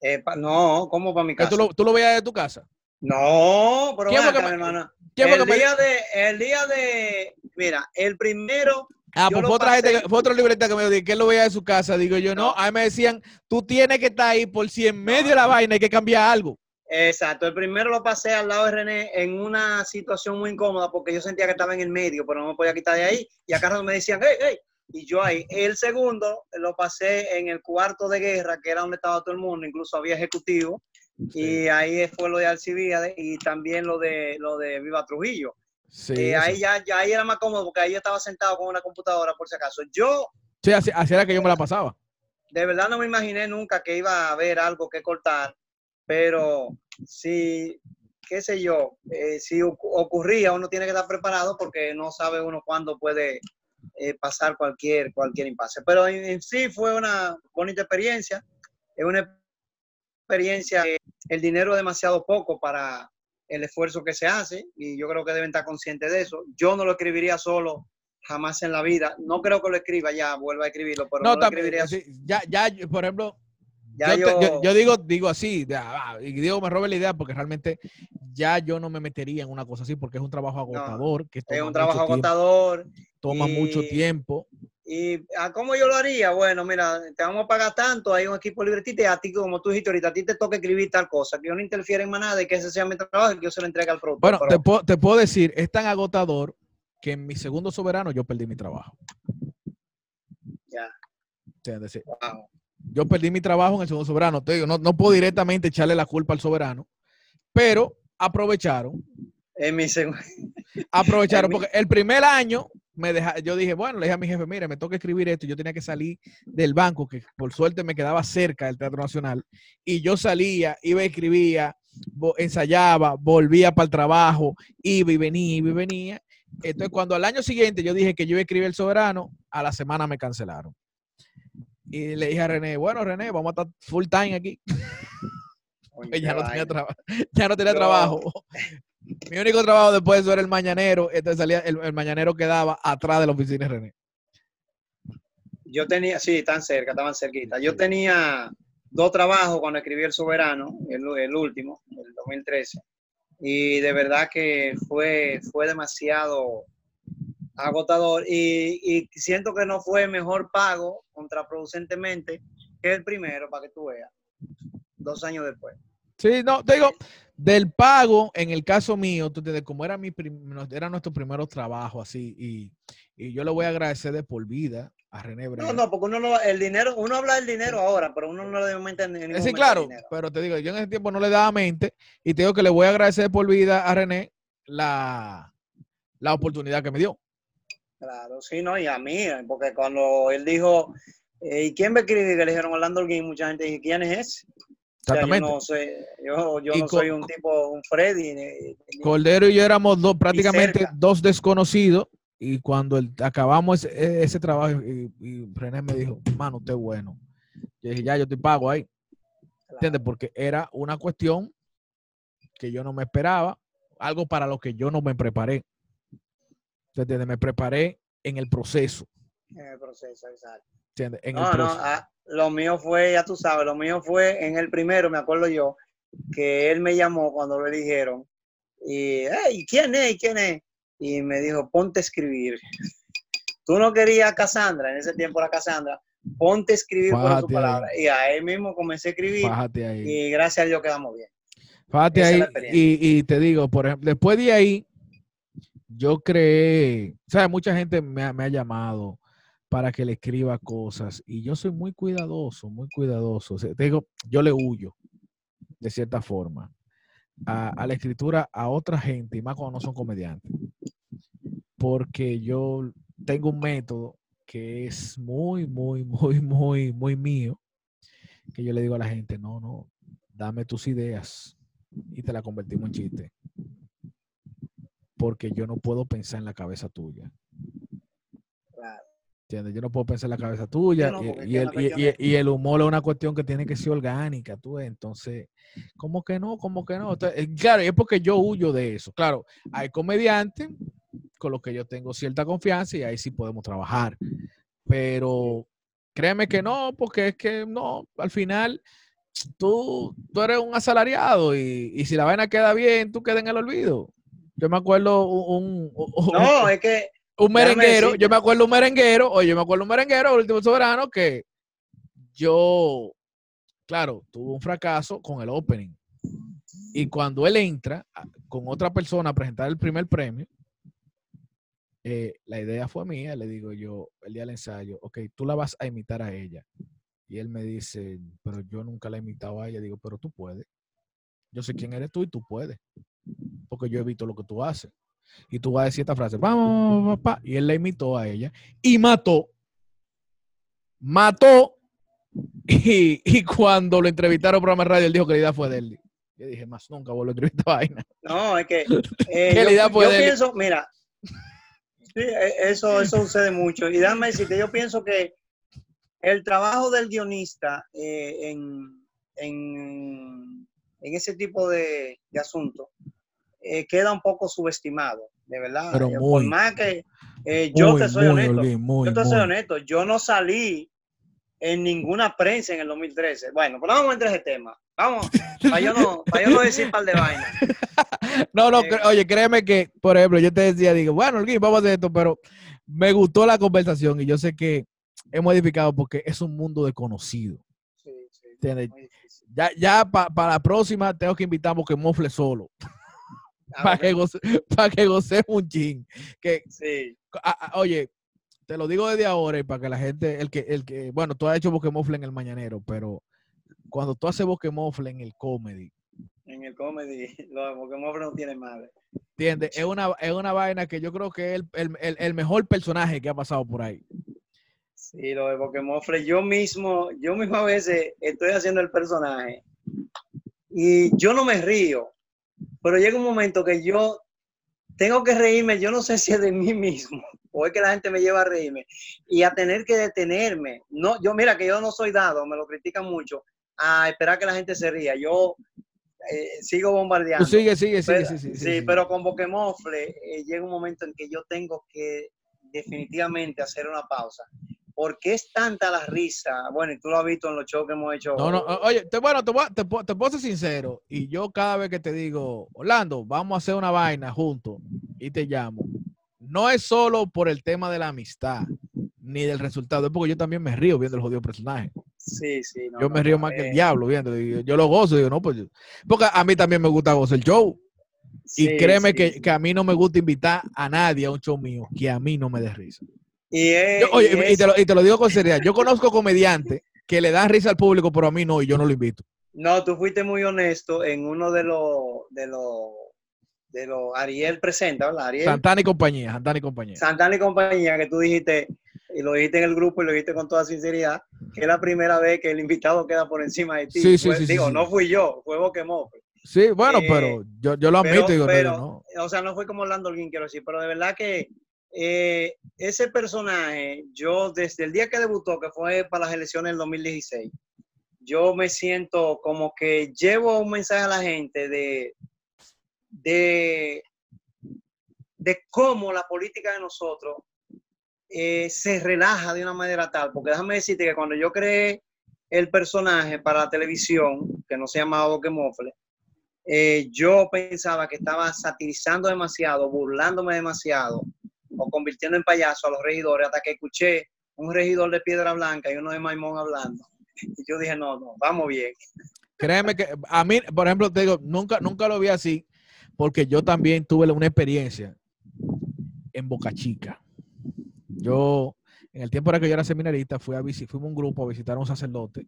eh, no, ¿cómo para mi casa? ¿Tú lo, ¿Tú lo veías de tu casa? No, pero ¿Quién acá, hermana. el, día de, el día de, mira, el primero. Ah, pues fue otra, gente, fue otra libreta que me dijo que él lo veía de su casa. Digo yo, no. a mí me decían, tú tienes que estar ahí por si en medio de la vaina hay que cambiar algo. Exacto, el primero lo pasé al lado de René en una situación muy incómoda porque yo sentía que estaba en el medio, pero no me podía quitar de ahí. Y acá me decían, hey, hey, y yo ahí. El segundo lo pasé en el cuarto de guerra, que era donde estaba todo el mundo, incluso había ejecutivo, y ahí fue lo de Alcibíades y también lo de, lo de Viva Trujillo. Sí, ahí ya, ya ahí era más cómodo porque ahí yo estaba sentado con una computadora por si acaso. Yo... Sí, así, era que yo me la pasaba. De verdad no me imaginé nunca que iba a haber algo que cortar, pero si, qué sé yo, eh, si ocurría, uno tiene que estar preparado porque no sabe uno cuándo puede eh, pasar cualquier, cualquier impasse. Pero en, sí fue una bonita experiencia. Es una experiencia que el dinero es demasiado poco para el esfuerzo que se hace y yo creo que deben estar conscientes de eso. Yo no lo escribiría solo jamás en la vida. No creo que lo escriba ya, vuelva a escribirlo, pero no, lo escribiría. ya, ya, por ejemplo, yo, digo, digo así, ah, y digo, me robe la idea porque realmente ya yo no me metería en una cosa así porque es un trabajo agotador. que es un trabajo agotador. toma mucho tiempo. ¿Y a cómo yo lo haría? Bueno, mira, te vamos a pagar tanto, hay un equipo libretista y a ti, como tú dijiste ahorita, a ti te toca escribir tal cosa, que yo no interfiera en más nada, de que ese sea mi trabajo y que yo se lo entregue al productor. Bueno, te, puedo, te puedo decir, es tan agotador que en mi segundo soberano yo perdí mi trabajo. Ya. decir, yo perdí mi trabajo en el segundo soberano. Te digo, no, no puedo directamente echarle la culpa al soberano, pero aprovecharon. En mi segundo. Aprovecharon, porque el primer año me deja, yo dije, bueno, le dije a mi jefe, mire, me toca escribir esto. Yo tenía que salir del banco, que por suerte me quedaba cerca del Teatro Nacional. Y yo salía, iba y escribía, ensayaba, volvía para el trabajo, iba y venía, iba y venía. Entonces, cuando al año siguiente yo dije que yo iba a escribir El Soberano, a la semana me cancelaron. Y le dije a René, bueno, René, vamos a estar full time aquí. ya, no tenía ya no tenía trabajo. Mi único trabajo después de eso era el mañanero. Entonces salía, el, mañanero quedaba atrás de la oficina de René. Yo tenía, sí, tan cerca, estaban cerquita. Yo tenía dos trabajos cuando escribí El Soberano, el, el último, el 2013. Y de verdad que fue, fue demasiado agotador y, siento que no fue mejor pago contraproducentemente que el primero, para que tú veas, dos años después. Sí, no, te digo, del pago, en el caso mío, te, como era mi era nuestro primer trabajo así, y, y, yo le voy a agradecer de por vida a René No, no, porque uno no, el dinero, uno habla del dinero ahora, pero uno no le da mente en Sí, claro, pero te digo, yo en ese tiempo no le daba mente y te digo que le voy a agradecer por vida a René la, la oportunidad que me dio. Claro, sí, no, y a mí, porque cuando él dijo, eh, ¿y quién va a escribir? Que le dijeron Orlando Holguín, mucha gente dijo, ¿quién es ese? Exactamente. yo no, sé, yo, yo no soy un tipo, un Freddy. Cordero y yo éramos dos, prácticamente dos desconocidos. Y cuando acabamos ese, trabajo, y, René me dijo, mano, usted es bueno. Yo dije, ya, yo te pago ahí. ¿Entiendes? Porque era una cuestión que yo no me esperaba, algo para lo que yo no me preparé. ¿Entiendes? Me preparé en el proceso. En el proceso, exacto. ¿Entiendes? En el proceso. no, ah, lo mío fue, ya tú sabes, lo mío fue en el primero, me acuerdo yo, que él me llamó cuando le dijeron, y, hey, ¿quién es? ¿Quién es? Y me dijo, ponte a escribir. Tú no querías a Cassandra, en ese tiempo era Cassandra, ponte a escribir por su palabra. Y ahí mismo comencé a escribir. Y gracias a Dios quedamos bien. Fájate ahí. Y, te digo, por ejemplo, después de ahí, yo creé, ¿sabes? Mucha gente me ha llamado para que le escriba cosas. Y yo soy muy cuidadoso, muy cuidadoso. te digo, yo le huyo, de cierta forma, a, la escritura a otra gente, y más cuando no son comediantes. Porque yo tengo un método que es muy, muy, muy, muy, muy mío, que yo le digo a la gente, no, no, dame tus ideas y te la convertimos en chiste. Porque yo no puedo pensar en la cabeza tuya. Yo no puedo pensar en la cabeza tuya. y, el, humor es una cuestión que tiene que ser orgánica, tú. Entonces, ¿cómo que no? ¿Cómo que no? Eh, claro, es porque yo huyo de eso. Claro, hay comediantes con los que yo tengo cierta confianza y ahí sí podemos trabajar. Pero créeme que no, porque es que no, al final tú, tú eres un asalariado y, si la vaina queda bien, tú quedas en el olvido. Yo me acuerdo un no, es que un merenguero, yo me acuerdo un merenguero, oye, yo me acuerdo un merenguero, el último soberano, que yo, claro, tuvo un fracaso con el opening. Y cuando él entra con otra persona a presentar el primer premio, eh, la idea fue mía, le digo yo el día del ensayo, ok, tú la vas a imitar a ella. Y él me dice, pero yo nunca la he imitado a ella. Digo, pero tú puedes. Yo sé quién eres tú y tú puedes. Porque yo he visto lo que tú haces y tú vas a decir esta frase, vamos, papá, y él la imitó a ella y mató, mató, y, cuando lo entrevistaron en programa de radio, él dijo que la idea fue de él. Yo dije, más nunca vuelvo a entrevistar a vaina. No, es que eh, yo, yo pienso, mira, e, eso, eso sucede mucho. Y déjame decirte, yo pienso que el trabajo del guionista eh, en, en, en, ese tipo de, de asuntos eh, queda un poco subestimado, de verdad. Pero eh, Por más que eh, yo te soy honesto, yo te soy honesto, yo no salí en ninguna prensa en el 2013. Bueno, pero vamos a entrar ese tema. Vamos, para yo no, para yo no decir par de vainas. No, no, oye, créeme que, por ejemplo, yo te decía, digo, bueno, vamos a hacer esto, pero me gustó la conversación y yo sé que hemos modificado porque es un mundo desconocido. Sí, sí, ya, ya para la próxima tengo que invitar a que mofle solo. Ah, para que, goce, que un chin. Que, sí. oye, te lo digo desde ahora y para que la gente, el que, el que, bueno, tú has hecho Boquemofle en el mañanero, pero cuando tú haces Boquemofle en el comedy. En el comedy, los Boquemofle no tienen madre. ¿Entiendes? Es una, es una vaina que yo creo que es el, el, el, mejor personaje que ha pasado por ahí. Sí, lo de Boquemofle, yo mismo, yo mismo a veces estoy haciendo el personaje y yo no me río, pero llega un momento que yo tengo que reírme, yo no sé si es de mí mismo o es que la gente me lleva a reírme y a tener que detenerme. No, yo mira que yo no soy dado, me lo critican mucho, a esperar que la gente se ría. Yo eh, sigo bombardeando. sigue, sigue, sigue, sí, sí, pero con Boquemofle eh, llega un momento en que yo tengo que definitivamente hacer una pausa ¿Por qué es tanta la risa? Bueno, y tú lo has visto en los shows que hemos hecho. No, no, oye, te, bueno, te, te, te, puedo ser sincero. Y yo cada vez que te digo, Orlando, vamos a hacer una vaina juntos y te llamo, no es solo por el tema de la amistad ni del resultado, es porque yo también me río viendo el jodido personaje. Sí, sí. yo me río más que el diablo viendo. Yo, lo gozo, digo, no, pues. Porque a mí también me gusta gozar el show. y créeme que, que, a mí no me gusta invitar a nadie a un show mío que a mí no me dé risa. Y, oye, y, te lo, y, te lo, digo con seriedad. Yo conozco comediantes que le dan risa al público, pero a mí no, y yo no lo invito. No, tú fuiste muy honesto en uno de los de los de los Ariel presenta, ¿verdad? Ariel. Santana y compañía, Santana y compañía. Santana y compañía, que tú dijiste, y lo dijiste en el grupo y lo dijiste con toda sinceridad, que es la primera vez que el invitado queda por encima de ti. Sí, sí, sí. Digo, no fui yo, fue Boquemó. Sí, bueno, pero eh, yo, yo, lo admito. Pero, digo, no. O sea, no fue como Orlando alguien quiero decir, pero de verdad que eh, ese personaje, yo desde el día que debutó, que fue para las elecciones del 2016, yo me siento como que llevo un mensaje a la gente de, de, de cómo la política de nosotros eh, se relaja de una manera tal, porque déjame decirte que cuando yo creé el personaje para la televisión, que no se llamaba Boquemofle, eh, yo pensaba que estaba satirizando demasiado, burlándome demasiado o convirtiendo en payaso a los regidores hasta que escuché un regidor de Piedra Blanca y uno de Maimón hablando. Y yo dije, no, no, vamos bien. Créeme que a mí, por ejemplo, te digo, nunca, nunca lo vi así, porque yo también tuve una experiencia en Boca Chica. Yo, en el tiempo en que yo era seminarista, fui a fuimos un grupo a visitar a un sacerdote,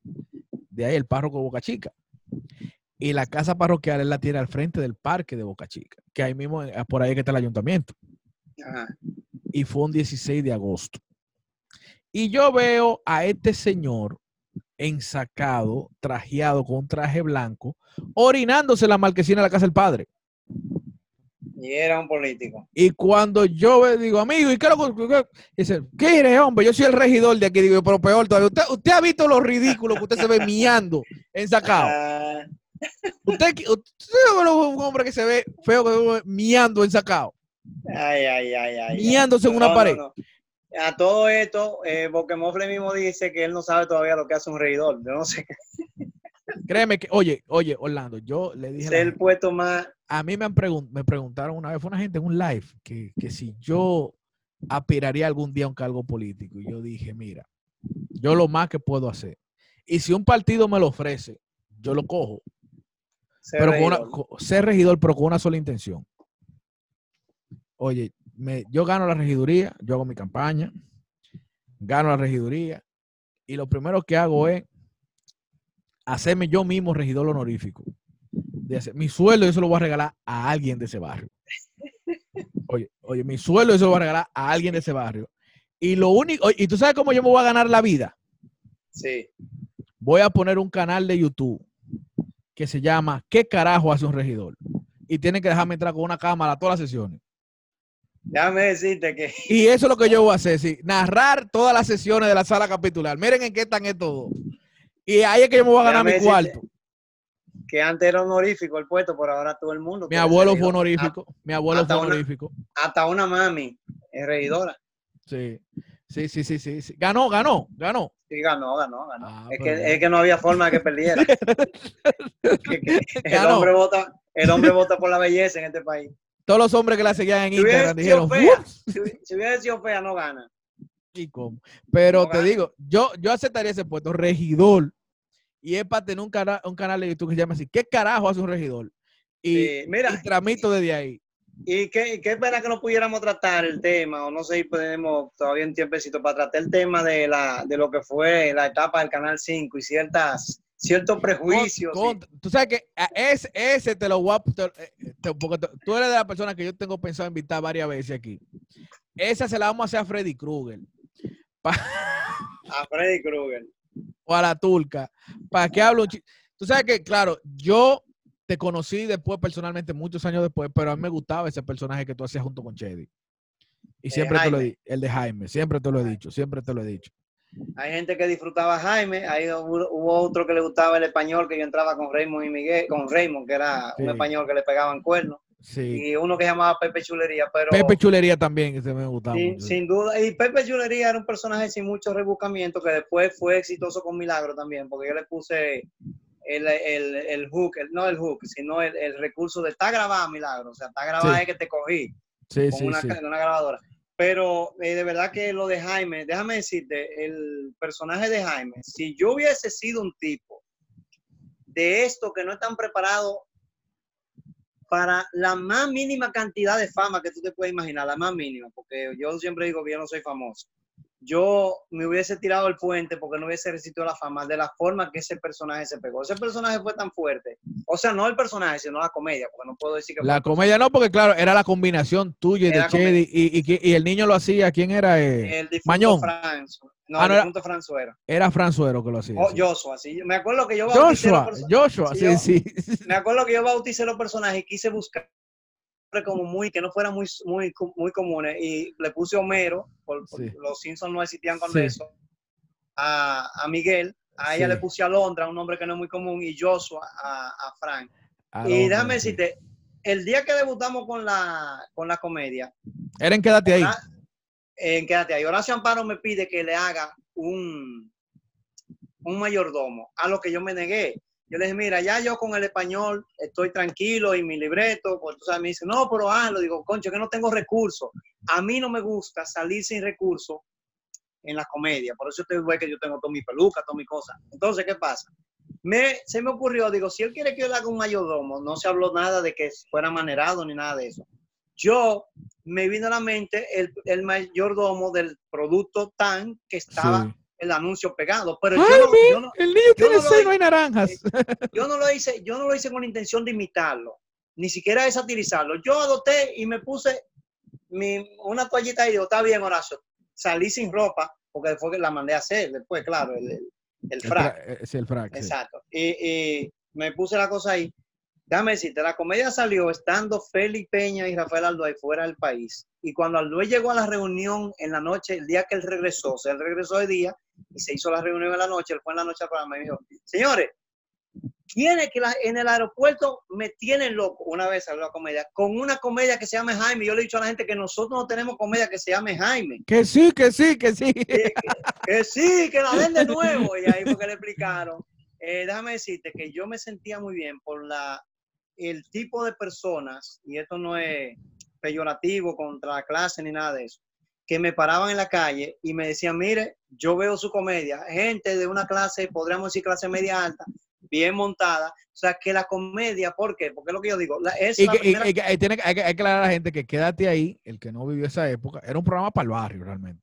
de ahí el párroco Boca Chica. Y la casa parroquial él la tiene al frente del parque de Boca Chica, que ahí mismo, eh, por ahí que está el ayuntamiento. Y fue un 16 de agosto. Y yo veo a este señor ensacado, trajeado con un traje blanco, orinándose en la marquesina de la casa del padre. Y era un político. Y cuando yo digo, amigo, ¿y qué lo que Dice, ¿qué eres, hombre? Yo soy el regidor de aquí. Digo, pero peor todavía. ¿Usted, ha visto lo ridículo que usted se ve miando ensacado? Ah. usted, usted es un hombre que se ve feo, que se ve miando ensacado. Ay, ay, ay, ay. Miándose en una pared. A todo esto, eh, Mofle mismo dice que él no sabe todavía lo que hace un regidor. Yo no sé. Créeme que, oye, oye, Orlando, yo le dije. el puesto más. A mí me, han me preguntaron una vez, fue una gente en un live, que, que si yo aspiraría algún día a un cargo político. Y yo dije, mira, yo lo más que puedo hacer. Y si un partido me lo ofrece, yo lo cojo. Ser pero regidor. Con una, ser regidor, pero con una sola intención oye, me, yo gano la regiduría, yo hago mi campaña, gano la regiduría y lo primero que hago es hacerme yo mismo regidor honorífico. mi sueldo yo se lo voy a regalar a alguien de ese barrio. Oye, oye, mi sueldo yo se lo voy a regalar a alguien de ese barrio. Y lo único, y tú sabes cómo yo me voy a ganar la vida. Sí. Voy a poner un canal de YouTube que se llama ¿Qué carajo hace un regidor? Y tienen que dejarme entrar con una cámara a todas las sesiones. Déjame decirte que. Y eso es lo que yo voy a hacer, sí. Narrar todas las sesiones de la sala capitular. Miren en qué están estos Y ahí es que yo me voy a ganar mi cuarto. Que antes era honorífico el puesto, por ahora todo el mundo. Mi abuelo fue honorífico. mi abuelo fue honorífico. hasta una mami es regidora. Sí. Sí, sí, sí, sí, Ganó, ganó, ganó. Sí, ganó, ganó, ganó. Ah, es, que, es, que, no había forma de que perdiera. el, hombre vota, el hombre vota por la belleza en este país. Todos los hombres que la seguían en Instagram dijeron, si, hubiera sido fea, no gana. ¿Y cómo? Pero te digo, yo, yo aceptaría ese puesto, regidor. Y es para tener un, un canal de YouTube que se llama así. ¿Qué carajo hace un regidor? Y, mira, tramito desde ahí. Y qué, qué pena que no pudiéramos tratar el tema, o no sé si podemos todavía un tiempecito para tratar el tema de, la, de lo que fue la etapa del Canal 5 y ciertas ciertos prejuicios. Tú sabes que ese, ese te lo voy a... Eh, porque tú eres de la persona que yo tengo pensado invitar varias veces aquí. Esa se la vamos a hacer a Freddy Krueger. a Freddy Krueger. O a la turca. Para que hable un Tú sabes que, claro, yo te conocí después personalmente, muchos años después, pero a mí me gustaba ese personaje que tú hacías junto con Chedi. Y siempre te lo he dicho, el de Jaime, siempre te lo he dicho, siempre te lo he dicho. Hay gente que disfrutaba a Jaime, hay, hubo, otro que le gustaba el español, que yo entraba con Raymond y Miguel, con Raymond, que era un español que le pegaban cuernos. Y uno que llamaba Pepe Chulería, pero... Pepe Chulería también, que se me gustaba sin, duda, y Pepe Chulería era un personaje sin mucho rebuscamiento, que después fue exitoso con Milagro también, porque yo le puse el, el, el hook, no el hook, sino el, el, recurso de está grabado Milagro, o sea, está grabado es que te cogí con una, una grabadora. Pero eh, de verdad que lo de Jaime, déjame decirte, el personaje de Jaime, si yo hubiese sido un tipo de esto que no están preparados para la más mínima cantidad de fama que tú te puedes imaginar, la más mínima, porque yo siempre digo que yo no soy famoso. Yo me hubiese tirado el puente porque no hubiese resistido la fama de la forma que ese personaje se pegó. Ese personaje fue tan fuerte. O sea, no el personaje, sino la comedia, porque no puedo decir que... La comedia no, porque claro, era la combinación tuya y de Chedi y, y, el niño lo hacía, ¿quién era? Eh, el Mañón. No, ah, no era, Franzuero. Era Franzuero que lo hacía. Oh, Joshua, sí. Me acuerdo que yo bauticé Joshua, Joshua, sí, sí, Me acuerdo que yo bauticé los personajes y quise buscar como muy, que no fueran muy, muy, muy comunes. Y le puse Homero, por, los Simpsons no existían con eso, a, a, Miguel, a ella le puse Alondra, un nombre que no es muy común, y Joshua a, a Frank. y déjame decirte, el día que debutamos con la, con la comedia. ¿Era en Quédate ahí? En Quédate ahí. Horacio Amparo me pide que le haga un, un mayordomo, a lo que yo me negué. Yo le dije, mira, ya yo con el español estoy tranquilo y mi libreto, pues tú sabes, me dice, no, pero ah, lo digo, concho, que no tengo recursos. A mí no me gusta salir sin recursos en la comedia, por eso estoy que yo tengo toda mi peluca, toda mi cosa. Entonces, ¿qué pasa? Me, se me ocurrió, digo, si él quiere que yo le haga un mayordomo, no se habló nada de que fuera manerado ni nada de eso. Yo me vino a la mente el, el mayordomo del producto tan que estaba el anuncio pegado. Pero yo, no, el niño tiene no hay naranjas. Yo no lo hice, yo no lo hice con la intención de imitarlo, ni siquiera de satirizarlo. Yo adopté y me puse mi, una toallita y digo, está bien, Horacio. Salí sin ropa, porque después la mandé a hacer, después, claro, el, el, el frac. Es el frac. Exacto. Y, y, me puse la cosa ahí. Déjame decirte, la comedia salió estando Félix Peña y Rafael Aldoy fuera del país. Y cuando Aldoy llegó a la reunión en la noche, el día que él regresó, o sea, él regresó de día, y se hizo la reunión en la noche, él fue en la noche al programa y dijo, señores, ¿quiénes que en el aeropuerto me tienen loco? Una vez habló la comedia, con una comedia que se llame Jaime. Yo le he dicho a la gente que nosotros no tenemos comedia que se llame Jaime. Que sí, que sí, que sí. Que, sí, que la den de nuevo. Y ahí fue que le explicaron. Eh, déjame decirte que yo me sentía muy bien por la el tipo de personas, y esto no es peyorativo contra la clase ni nada de eso, que me paraban en la calle y me decían, mire, yo veo su comedia, gente de una clase, podríamos decir clase media alta, bien montada, o sea, que la comedia, ¿por qué? Porque es lo que yo digo, es y, que, tiene, hay, que, aclarar a la gente que quédate ahí, el que no vivió esa época, era un programa para el barrio realmente.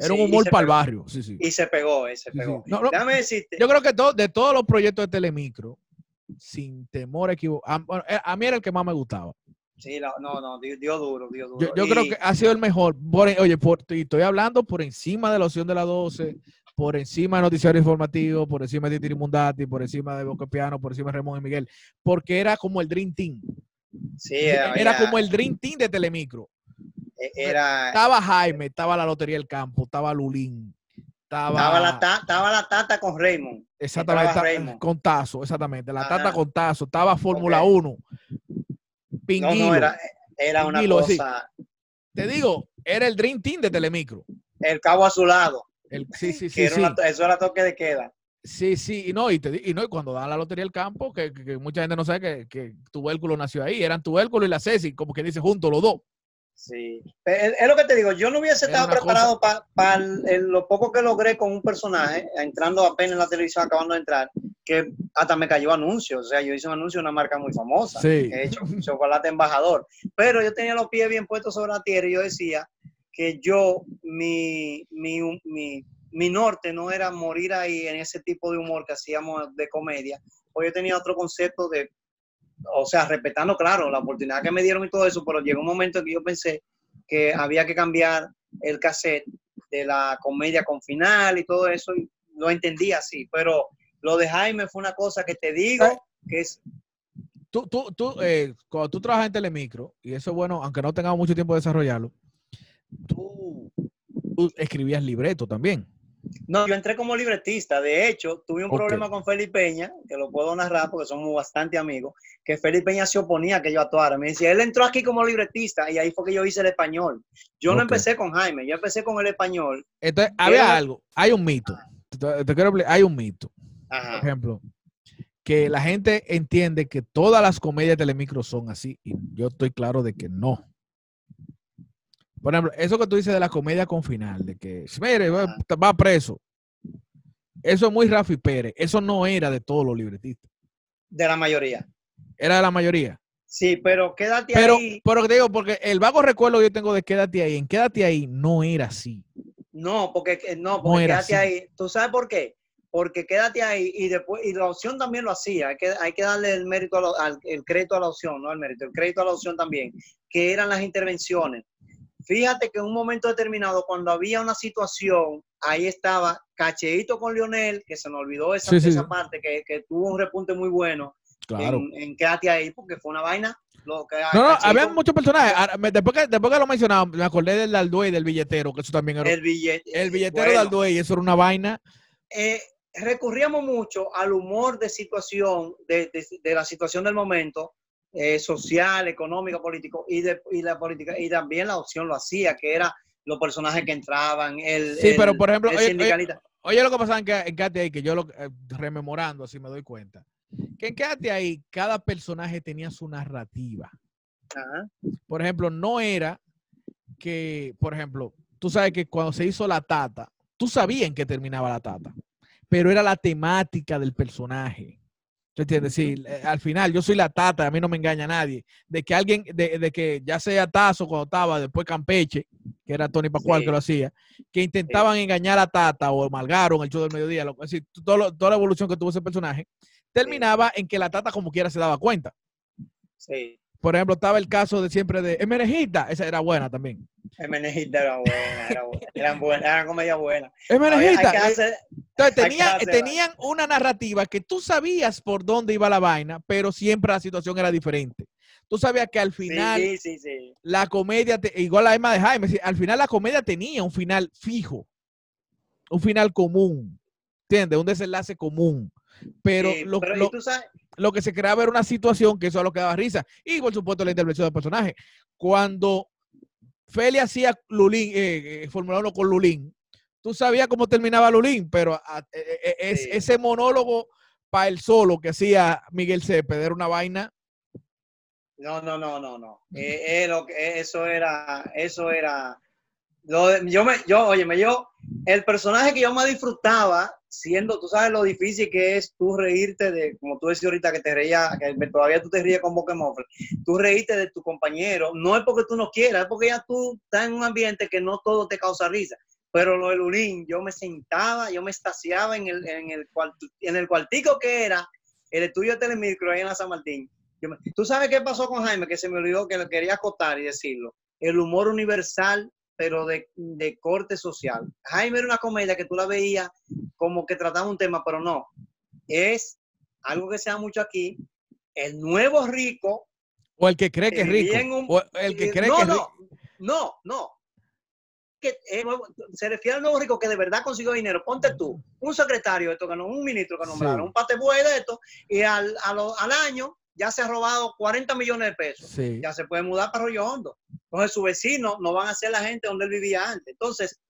Era un humor para el barrio, sí, sí. Y se pegó, eh, se pegó. Déjame decirte. Yo creo que de todos los proyectos de Telemicro, sin temor a equivocar, a, a, mí era el que más me gustaba. Sí, no, no, dio, duro, dio duro. Yo, creo que ha sido el mejor. oye, estoy hablando por encima de la opción de la 12, por encima de Noticiario Informativo, por encima de Tirimundati, por encima de Boca Piano, por encima de Ramón y Miguel, porque era como el Dream Team. Sí, era, como el Dream Team de Telemicro. E, era, estaba Jaime, estaba la Lotería del Campo, estaba Lulín. Estaba, la, estaba la Tata con Raymond. Exactamente, con Tazo, exactamente. La Tata con Tazo, estaba Fórmula 1 no, no, era, una cosa. Te digo, era el Dream Team de Telemicro. El cabo a su lado. El, sí, sí, sí. eso era toque de queda. Sí, sí, y no, y, te, y no, y cuando da la lotería del campo, que, mucha gente no sabe que, que Tubérculo nació ahí, eran Tubérculo y la Ceci, como que dice juntos los dos. Sí, es, lo que te digo, yo no hubiese estado preparado para lo poco que logré con un personaje, entrando apenas en la televisión, acabando de entrar, que hasta me cayó anuncios, o sea, yo hice un anuncio de una marca muy famosa, sí. he hecho chocolate embajador, pero yo tenía los pies bien puestos sobre la tierra y yo decía que yo, mi, mi, mi, mi norte no era morir ahí en ese tipo de humor que hacíamos de comedia, porque yo tenía otro concepto de o sea, respetando, claro, la oportunidad que me dieron y todo eso, pero llegó un momento en que yo pensé que había que cambiar el cassette de la comedia con final y todo eso, y lo entendí así, pero lo de Jaime fue una cosa que te digo que es... Tú, tú, tú eh, cuando tú trabajas en Telemicro, y eso es bueno, aunque no tengamos mucho tiempo de desarrollarlo, tú, tú escribías libreto también. No, yo entré como libretista. De hecho, tuve un problema con Felipe Peña, que lo puedo narrar porque somos bastante amigos, que Felipe Peña se oponía a que yo actuara. Me decía, él entró aquí como libretista y ahí fue que yo hice el español. Yo no empecé con Jaime, yo empecé con el español. Entonces, había algo, hay un mito. Te, quiero hay un mito. Por ejemplo, que la gente entiende que todas las comedias de Telemicro son así y yo estoy claro de que no. Por ejemplo, eso que tú dices de la comedia con final, de que, mire, va preso. Eso es muy Rafi Pérez. Eso no era de todos los libretistas. De la mayoría. Era de la mayoría. Sí, pero quédate pero, ahí. Pero te digo, porque el vago recuerdo que yo tengo de quédate ahí, en quédate ahí no era así. No, porque no, porque quédate ahí. ¿Tú sabes por qué? Porque quédate ahí y después, y la opción también lo hacía. Hay que, hay que darle el mérito al, el crédito a la opción, no el mérito, el crédito a la opción también, que eran las intervenciones. Fíjate que en un momento determinado, cuando había una situación, ahí estaba Cacheito con Lionel, que se me olvidó esa, esa parte, que, que, tuvo un repunte muy bueno. Claro. En, Quédate ahí, porque fue una vaina. Lo que, no, no, había muchos personajes. Después que, después que lo mencionaba, me acordé del Alduey del billetero, que eso también era. El, el billetero de Alduey, eso era una vaina. Eh, recurríamos mucho al humor de situación, de, de, la situación del momento, eh, social, económico, político, y, de, y la política, y también la opción lo hacía, que era los personajes que entraban, el, sí, pero por ejemplo, oye, oye, lo que pasaba en, ahí, que yo lo eh, rememorando, así me doy cuenta, que en ahí, cada personaje tenía su narrativa. Por ejemplo, no era que, por ejemplo, tú sabes que cuando se hizo la tata, tú sabías en qué terminaba la tata pero era la temática del personaje. ¿Tú entiendes? Sí, eh, al final yo soy la tata, a mí no me engaña nadie. De que alguien, de, que ya sea Tazo cuando estaba, después Campeche, que era Tony Pascual que lo hacía, que intentaban engañar a Tata o Malgaron el show del mediodía, lo, es decir, toda la evolución que tuvo ese personaje, terminaba en que la Tata como quiera se daba cuenta. Sí. Por ejemplo, estaba el caso de siempre de Emenejita, esa era buena también. Emenejita era buena, era buena, eran comedia buena. Emenejita. Eh, entonces tenían una narrativa que tú sabías por dónde iba la vaina, pero siempre la situación era diferente. Tú sabías que al final sí, sí, sí, la comedia, igual la Emma de Jaime, al final la comedia tenía un final fijo, un final común, ¿entiendes? Un desenlace común. Pero, lo, lo, que se creaba era una situación que eso es lo que daba risa. Y por supuesto la intervención del personaje. Cuando Feli hacía Lulín, eh, eh Fórmula 1 con Lulín, tú sabías cómo terminaba Lulín, pero ah, eh, eh, es, ese monólogo para el solo que hacía Miguel Cepeda era una vaina. No, no, no, no, no. eso era, eso era. Yo me, yo, oye, yo, el personaje que yo más disfrutaba siendo, tú sabes lo difícil que es tú reírte de, como tú decías ahorita que te reía, que todavía tú te ríes con boca tú reírte de tu compañero, no es porque tú no quieras, es porque ya tú estás en un ambiente que no todo te causa risa. Pero lo del Urín, yo me sentaba, yo me estaciaba en el, en el, en el cuartico que era el estudio de Telemicro ahí en la San Martín. tú sabes qué pasó con Jaime, que se me olvidó que lo quería acotar y decirlo. El humor universal pero de, de, corte social. Jaime era una comedia que tú la veías como que trataba un tema, pero no. Es algo que se da mucho aquí, el nuevo rico. O el que cree que es rico. o el que cree no, que es rico. No, no, que se refiere al nuevo rico que de verdad consiguió dinero. Ponte tú, un secretario de esto, un ministro que nombraron, un patebue de esto, y al, al año ya se ha robado 40 millones de pesos. Ya se puede mudar para Rollo Hondo. Entonces, su vecino no van a ser la gente donde él vivía antes. Entonces,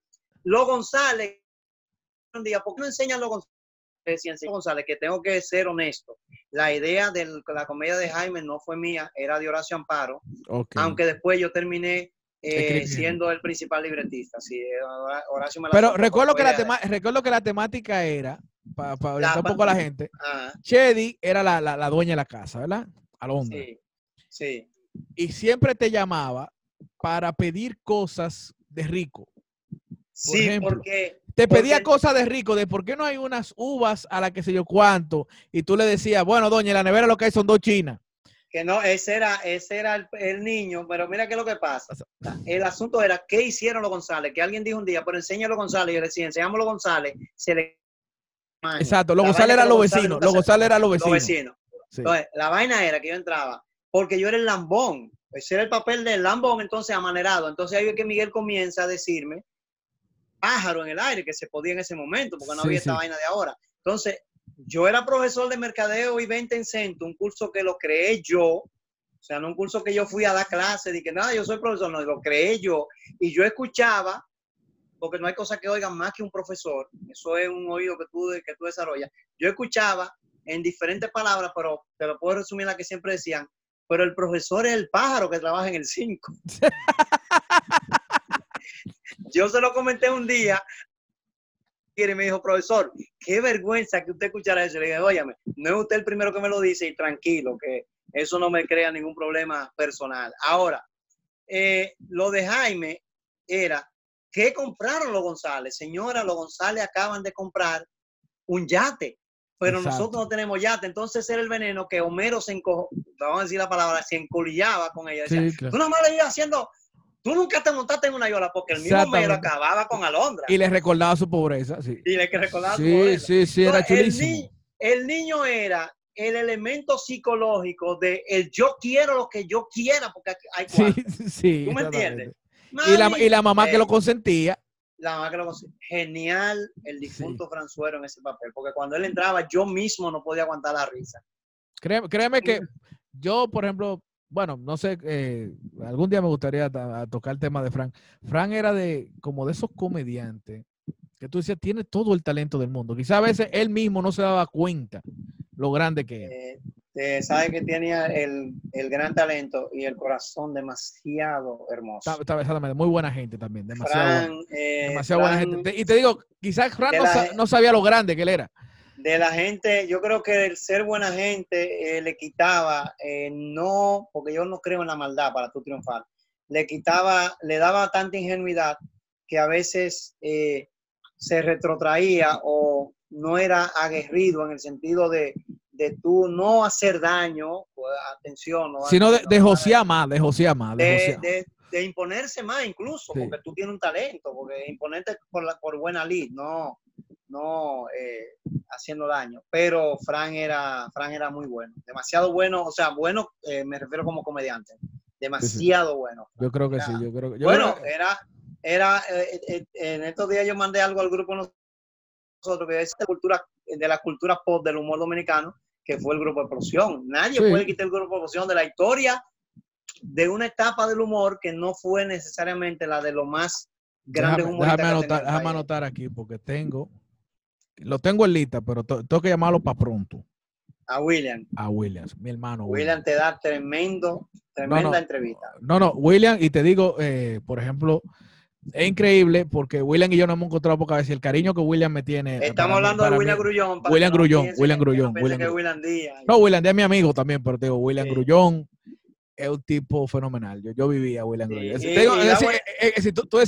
lo González, un día, ¿por qué no enseñan lo González? González, que tengo que ser honesto. La idea de la comedia de Jaime no fue mía, era de Horacio Amparo. Aunque después yo terminé eh, siendo el principal libretista. Sí, Horacio me Pero recuerdo que, la recuerdo que la temática era para pa un poco a la gente. Chedi era la, la, dueña de la casa, ¿verdad? Alondra. Sí, sí. Y siempre te llamaba para pedir cosas de rico. sí, porque... Te pedía cosas de rico, de por qué no hay unas uvas a la que sé yo cuánto, y tú le decías, bueno, doña, la nevera lo que hay son dos chinas. Que no, ese era, ese era el, niño, pero mira qué es lo que pasa. El asunto era, ¿qué hicieron los González? Que alguien dijo un día, pero enséñalo González, y yo le decía, enseñamos los González, se le Exacto, los González eran los vecinos. Los González eran los vecinos. Entonces, la vaina era que yo entraba porque yo era el lambón. Ese era el papel del lambón, entonces amanerado. Entonces ahí es que Miguel comienza a decirme pájaro en el aire que se podía en ese momento, porque no había esta vaina de ahora. Entonces, yo era profesor de mercadeo y venta en centro, un curso que lo creé yo, o sea, no un curso que yo fui a dar clase, de que nada, yo soy profesor, no, lo creé yo. Y yo escuchaba porque no hay cosa que oigan más que un profesor. Eso es un oído que tú, que tú desarrollas. Yo escuchaba en diferentes palabras, pero te lo puedo resumir la que siempre decían, pero el profesor es el pájaro que trabaja en el 5. Yo se lo comenté un día y me dijo, profesor, qué vergüenza que usted escuchara eso. Le dije, óyame, no es usted el primero que me lo dice y tranquilo, que eso no me crea ningún problema personal. Ahora, eh, lo de Jaime era ¿qué compraron los González? Señora, los González acaban de comprar un yate, pero nosotros no tenemos yate. Entonces era el veneno que Homero se encojó, vamos a decir la palabra, se encolillaba con ella. Decía, Tú nomás le ibas haciendo Tú nunca te montaste en una yola porque el mismo Homero acababa con Alondra. Y le recordaba su pobreza, sí. Y le recordaba su pobreza. Sí, sí, era chulísimo. El, niño era el elemento psicológico de el yo quiero lo que yo quiera porque hay cuatro. Sí, sí. ¿Tú me entiendes? Y, la, y, la, mamá que lo consentía. La mamá que lo consentía. Genial el difunto Franzuero en ese papel, porque cuando él entraba yo mismo no podía aguantar la risa. Créeme, créeme que yo, por ejemplo, bueno, no sé, eh, algún día me gustaría tocar el tema de Frank. Frank era de como de esos comediantes que tú decías, tiene todo el talento del mundo. Quizá a veces él mismo no se daba cuenta lo grande que. Eh, eh, sabe que tenía el, gran talento y el corazón demasiado hermoso. exactamente, muy buena gente también, demasiado, buena, gente. Y te digo, quizás Frank no, sabía lo grande que él era de la gente, yo creo que el ser buena gente eh, le quitaba, eh, no, porque yo no creo en la maldad para tu triunfar, le quitaba, le daba tanta ingenuidad que a veces eh, se retrotraía o no era aguerrido en el sentido de, de tú no hacer daño, pues, atención. Sino de, de josear más, de josear más. De, de, imponerse más incluso, porque tú tienes un talento, porque imponerte por, la, por buena lid, no, no eh, haciendo daño. Pero Fran era, Fran era muy bueno, demasiado bueno, o sea, bueno, eh, me refiero como comediante, demasiado bueno. Yo creo que sí, yo creo que. bueno, era, era, eh, en estos días yo mandé algo al grupo nosotros que es de, cultura, de la cultura pop del humor dominicano, que fue el grupo de Explosión. Nadie puede quitar el grupo de Explosión de la historia de una etapa del humor que no fue necesariamente la de lo más grande déjame, déjame anotar, déjame anotar aquí porque tengo lo tengo en lista, pero tengo que llamarlo para pronto. A William. A William, mi hermano. William, te da tremendo, tremenda entrevista. No, no, William, y te digo, eh, por ejemplo, es increíble porque William y yo nos hemos encontrado pocas veces. El cariño que William me tiene. Estamos hablando de William Grullón. William Grullón, William Grullón. William, Díaz. No, William Díaz es mi amigo también, pero te digo, William Grullón es un tipo fenomenal. Yo, yo vivía William Grullón. Si tú, tú,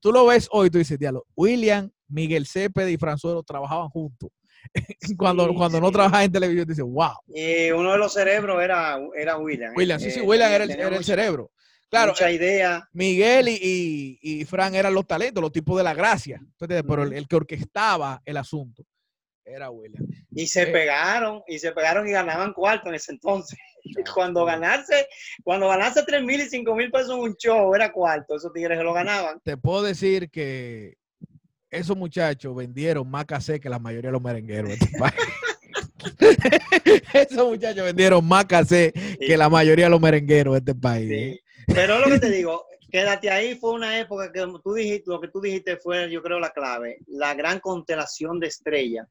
tú, lo ves hoy, tú dices, diálogo, William Miguel Cepeda y Franzuelo trabajaban juntos. cuando cuando no trabajaba en televisión, dice, wow. Y uno de los cerebros era, era William. William, sí, sí, eh, William era el, cerebro. Claro, mucha idea. Miguel y, y, Fran eran los talentos, los tipos de la gracia. Pero el, que orquestaba el asunto era William. Y se eh, pegaron, y se pegaron y ganaban cuarto en ese entonces. Cuando ganarse, cuando ganarse 3 mil y 5 mil pesos en un show era cuarto, esos tigres se lo ganaban. Te puedo decir que esos muchachos vendieron más casé que la mayoría de los merengueros de este país. esos muchachos vendieron más casé que la mayoría de los merengueros de este país. ¿eh? Pero lo que te digo, quédate ahí, fue una época que tú dijiste, lo que tú dijiste fue, yo creo, la clave, la gran constelación de estrellas.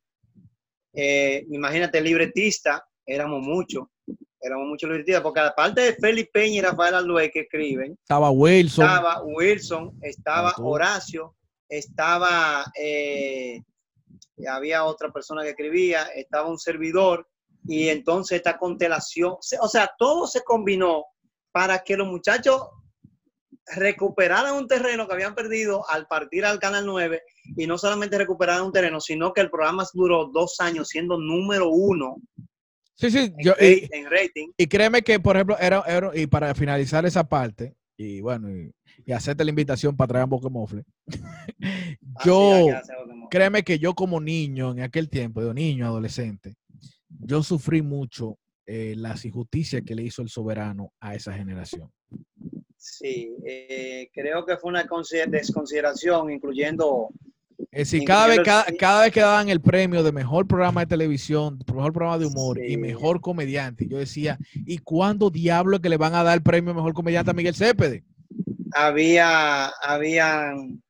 Eh, imagínate, libretista, éramos muchos, éramos muchos libretistas, porque aparte de Felipe Peña y Rafael Aldué que escriben, estaba Wilson, estaba Wilson, estaba Horacio, estaba, eh, había otra persona que escribía, estaba un servidor, y entonces esta constelación, o sea, todo se combinó para que los muchachos recuperaran un terreno que habían perdido al partir al Canal 9 y no solamente recuperaran un terreno, sino que el programa duró dos años siendo número uno. Sí, sí, en, yo, y, en rating. Y créeme que, por ejemplo, era, y para finalizar esa parte, y bueno, y, y hacerte la invitación para traer un Pokémon ah, yo, créeme que yo como niño en aquel tiempo, niño, adolescente, yo sufrí mucho eh, las injusticias que le hizo el soberano a esa generación. Sí, eh, creo que fue una desconsideración, incluyendo... Es decir, cada vez, cada, vez que daban el premio de mejor programa de televisión, mejor programa de humor y mejor comediante, yo decía, ¿y cuándo diablo que le van a dar el premio mejor comediante a Miguel Cepede? había, había, o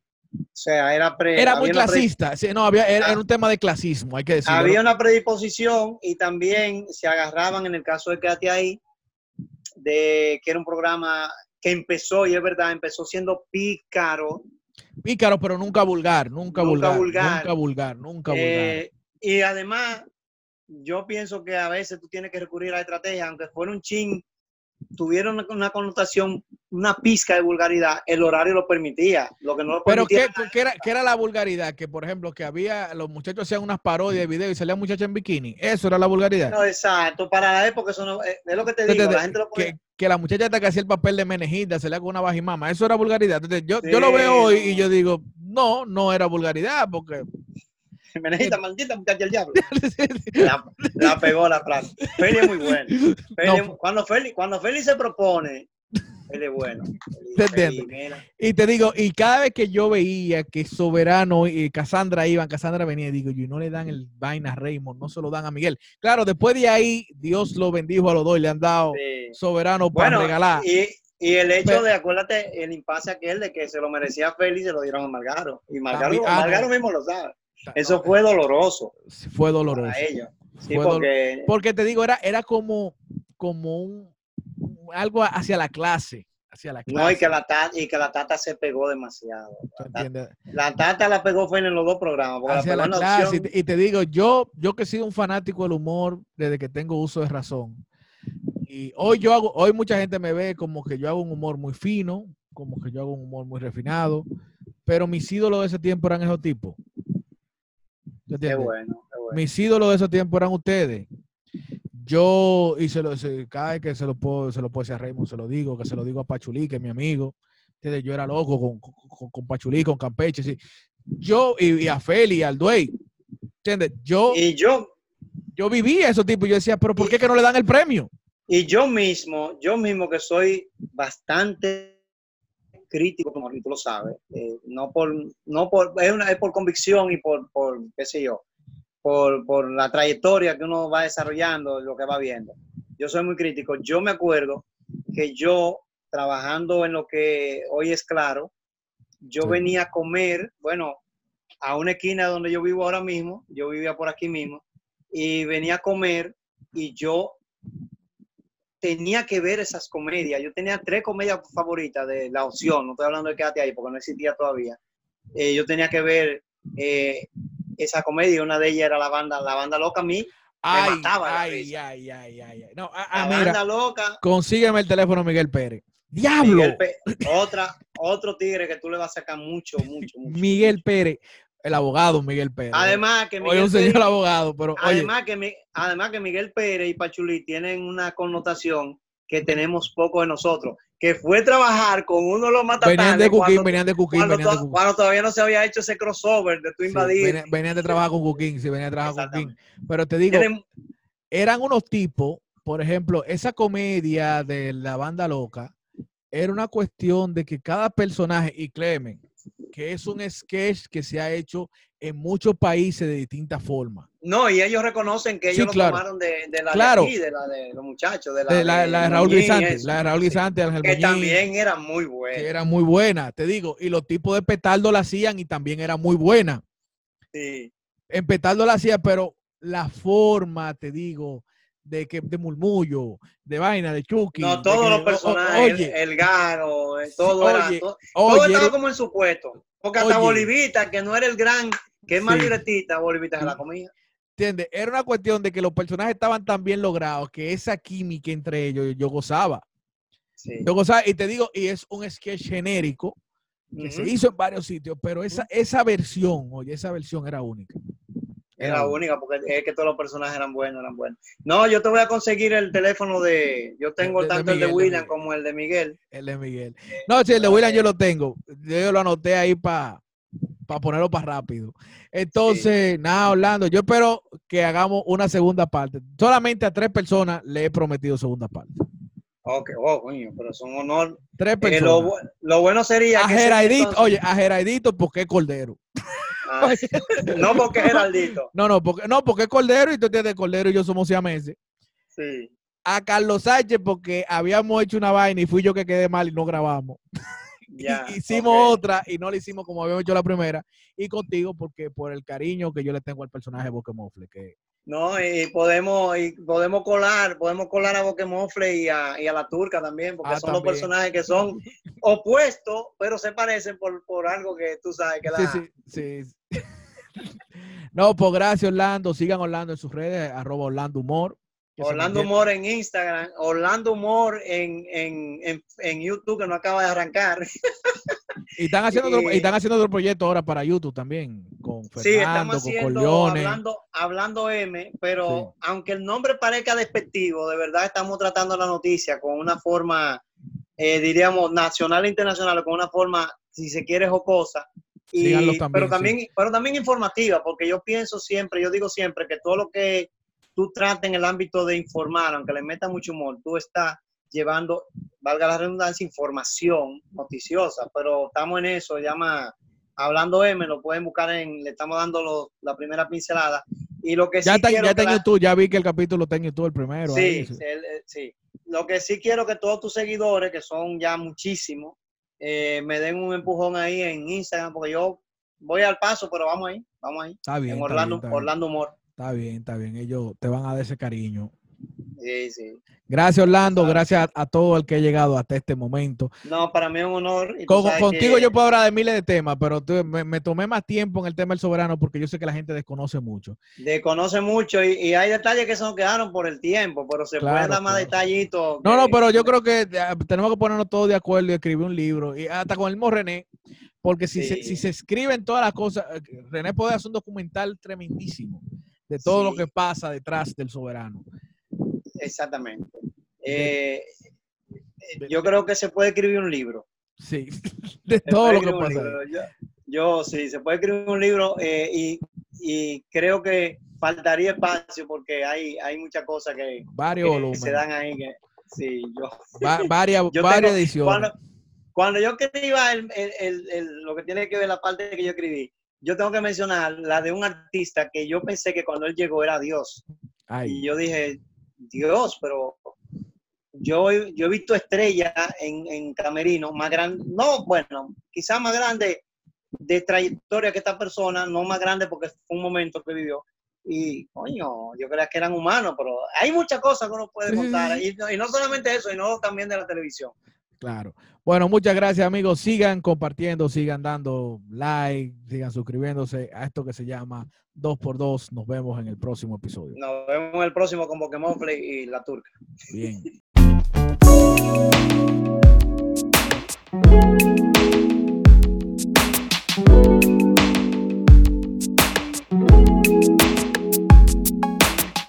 sea, era Era muy clasista, no, había, era, ah. un tema de clasismo, hay que decirlo. Había una predisposición y también se agarraban en el caso de Quédate ahí, de que era un programa que empezó, y es verdad, empezó siendo pícaro. Pícaro, pero nunca vulgar, nunca, vulgar, Nunca vulgar, nunca vulgar. Eh, y además, yo pienso que a veces tú tienes que recurrir a la estrategia, aunque fuera un chin tuvieron una, connotación, una pizca de vulgaridad, el horario lo permitía. Lo que no lo Pero ¿qué, era, ¿qué, era, la vulgaridad? Que, por ejemplo, que había, los muchachos hacían unas parodias de video y salían muchachos en bikini. Eso era la vulgaridad. No, exacto. Para la época, eso no, eh, es lo que te digo. la gente lo que, que, la muchacha que hacía el papel de menejita, salía con una bajimama. Eso era vulgaridad. Entonces, yo, yo lo veo hoy y yo digo, no, no era vulgaridad porque Menejita, maldita muchacha el diablo. La, pegó la frase. Feli es muy bueno. cuando, Feli, cuando Feli se propone, él es bueno. y te digo, y cada vez que yo veía que Soberano y Cassandra iban, Cassandra venía, digo yo, no le dan el vaina a Raymond, no se lo dan a Miguel. Claro, después de ahí, Dios lo bendijo a los dos y le han dado Soberano para regalar. Y, y el hecho de, acuérdate, el impasse aquel de que se lo merecía Feli, se lo dieron a Margaro. Y Margaro, ah, Margaro mismo lo sabe. Eso fue doloroso. Fue doloroso. Para ellos. porque... te digo, era, era como, como un, algo hacia la clase. Hacia la clase. No, y que la, tata, y que la tata se pegó demasiado. La tata, la pegó fue en los dos programas. Hacia la, clase. Y, te, digo, yo, yo que he sido un fanático del humor desde que tengo uso de razón. Y hoy yo hago, hoy mucha gente me ve como que yo hago un humor muy fino, como que yo hago un humor muy refinado, pero mis ídolos de ese tiempo eran esos tipos. Qué bueno, Mis ídolos de ese tiempo eran ustedes. Yo, y se lo, se, cada vez que se lo puedo, se lo puedo decir a Raymond, se lo digo, que se lo digo a Pachulí, que es mi amigo. Yo era loco con, con, con Pachulí, con Campeche. Sí. Yo, y, a Feli, al Duey. ¿Entiendes? Yo, y yo, yo vivía esos tipos. Yo decía, pero ¿por qué que no le dan el premio? Y yo mismo, yo mismo que soy bastante crítico, como tú lo sabes, eh, no por, no por, es, una, es por convicción y por, por, qué sé yo, por, por la trayectoria que uno va desarrollando, lo que va viendo. Yo soy muy crítico. Yo me acuerdo que yo, trabajando en lo que hoy es claro, yo venía a comer, bueno, a una esquina donde yo vivo ahora mismo, yo vivía por aquí mismo, y venía a comer y yo tenía que ver esas comedias. Yo tenía tres comedias favoritas de la opción, no estoy hablando de Quédate ahí porque no existía todavía. Eh, yo tenía que ver eh, esa comedia, una de ellas era la banda, la banda loca a mí. Ay, mataba ay, ay, ay, ay, No, la banda loca. Consígueme el teléfono Miguel Pérez. ¡Diablo! otra, otro tigre que tú le vas a sacar mucho, mucho, mucho. Miguel Pérez el abogado Miguel Pérez. Además que Miguel un señor abogado, pero además que además que Miguel Pérez y Pachulí tienen una connotación que tenemos poco de nosotros, que fue trabajar con uno de los matatanes. Venían de Cuquín, venían de Cuquín, cuando, todavía no se había hecho ese crossover de tu invadir. venían, de trabajar con Cuquín, sí, venían de trabajar con Cuquín. Pero te digo, eran unos tipos, por ejemplo, esa comedia de la banda loca, era una cuestión de que cada personaje, y Clemen, que es un sketch que se ha hecho en muchos países de distintas formas. No, y ellos reconocen que ellos lo tomaron de, la de aquí, de la de los muchachos, de la de, la, de Raúl Guisante, la de Raúl Guisante, Que también era muy buena. Que era muy buena, te digo, y los tipos de petardo la hacían y también era muy buena. Sí. En petardo la hacía, pero la forma, te digo, de que de murmullo, de vaina, de Chucky. No, todos los personajes, el, garo, eh, todo, era, todo, estaba como en su puesto. Porque hasta Bolivita, que no era el gran, que es más directita, Bolivita se la comía. ¿Entiendes? Era una cuestión de que los personajes estaban tan bien logrados que esa química entre ellos yo gozaba. Yo gozaba, y te digo, y es un sketch genérico que se hizo en varios sitios, pero esa, esa versión, oye, esa versión era única. Era única porque es que todos los personajes eran buenos, eran buenos. No, yo te voy a conseguir el teléfono de. Yo tengo tanto el de William como el de Miguel. El de Miguel. No, sí, el de William yo lo tengo. Yo lo anoté ahí para ponerlo para rápido. Entonces, nada, Orlando, yo espero que hagamos una segunda parte. Solamente a tres personas le he prometido segunda parte. Ok, oh, coño, pero son honor. Tres eh, personas. lo, bueno sería. A Geraidito, oye, a Geraidito porque es Cordero. Ah, no porque es Geraldito. No, no, porque, no, porque es Cordero y tú tienes Cordero y yo somos siameses. Sí. A Carlos Sánchez porque habíamos hecho una vaina y fui yo que quedé mal y no grabamos. Ya, hicimos otra y no la hicimos como habíamos hecho la primera. Y contigo porque por el cariño que yo le tengo al personaje Boquemofle, que no, y podemos, y podemos colar, podemos colar a Boquemofle y a, y a la turca también, porque ah, son los personajes que son opuestos, pero se parecen por, algo que tú sabes que da. Sí, sí, sí. no, pues gracias Orlando, sigan Orlando en sus redes, arroba Orlando Humor. Orlando Humor en Instagram, Orlando Humor en, en, en, YouTube, que no acaba de arrancar. Y están haciendo, otro, y están haciendo otro proyecto ahora para YouTube también, con Fernando, sí, estamos haciendo, hablando, hablando M, pero aunque el nombre parezca despectivo, de verdad estamos tratando la noticia con una forma, eh, diríamos, nacional e internacional, con una forma, si se quiere, jocosa. Y, también, pero también, pero también informativa, porque yo pienso siempre, yo digo siempre que todo lo que tú tratas en el ámbito de informar, aunque le meta mucho humor, tú estás llevando, valga la redundancia, información noticiosa, pero estamos en eso, llama Hablando M, lo pueden buscar en, le estamos dando la primera pincelada. Y lo que ya sí quiero ya YouTube, ya vi que el capítulo está en YouTube el primero. Sí, sí. sí. Lo que sí quiero que todos tus seguidores, que son ya muchísimos, eh, me den un empujón ahí en Instagram, porque yo voy al paso, pero vamos ahí, vamos ahí. Está bien. En Orlando, Orlando Humor. Está bien, está bien. Ellos te van a dar ese cariño. Sí, sí. Gracias, Orlando. Gracias a, todo el que ha llegado hasta este momento. No, para mí es un honor. contigo yo puedo hablar de miles de temas, pero me, tomé más tiempo en el tema del soberano porque yo sé que la gente desconoce mucho. Desconoce mucho y, hay detalles que se nos quedaron por el tiempo, pero se puede dar más detallitos. No, no, pero yo creo que ah, tenemos que ponernos todos de acuerdo y escribir un libro. Y hasta con el mismo René, porque si, se, si se escriben todas las cosas, eh, René puede hacer un documental tremendísimo de todo lo que pasa detrás del soberano. Exactamente. Eh, yo creo que se puede escribir un libro. Sí, de todo lo que pasa. Yo, sí, se puede escribir un libro eh, y, y, creo que faltaría espacio porque hay, hay muchas cosas que, se dan ahí. Que, sí, yo, varias varias ediciones. Cuando, yo escriba el, el, el, lo que tiene que ver la parte que yo escribí, yo tengo que mencionar la de un artista que yo pensé que cuando él llegó era Dios. Y yo dije, Dios, pero yo, yo he visto estrellas en, en Camerino más grande, no, bueno, quizás más grande de trayectoria que esta persona, no más grande porque fue un momento que vivió. Y, coño, yo creía que eran humanos, pero hay muchas cosas que uno puede contar. Y, y no solamente eso, sino también de la televisión. Claro. Bueno, muchas gracias, amigos. Sigan compartiendo, sigan dando like, sigan suscribiéndose a esto que se llama 2x2. Nos vemos en el próximo episodio. Nos vemos en el próximo con Pokémon Play y la turca. Bien.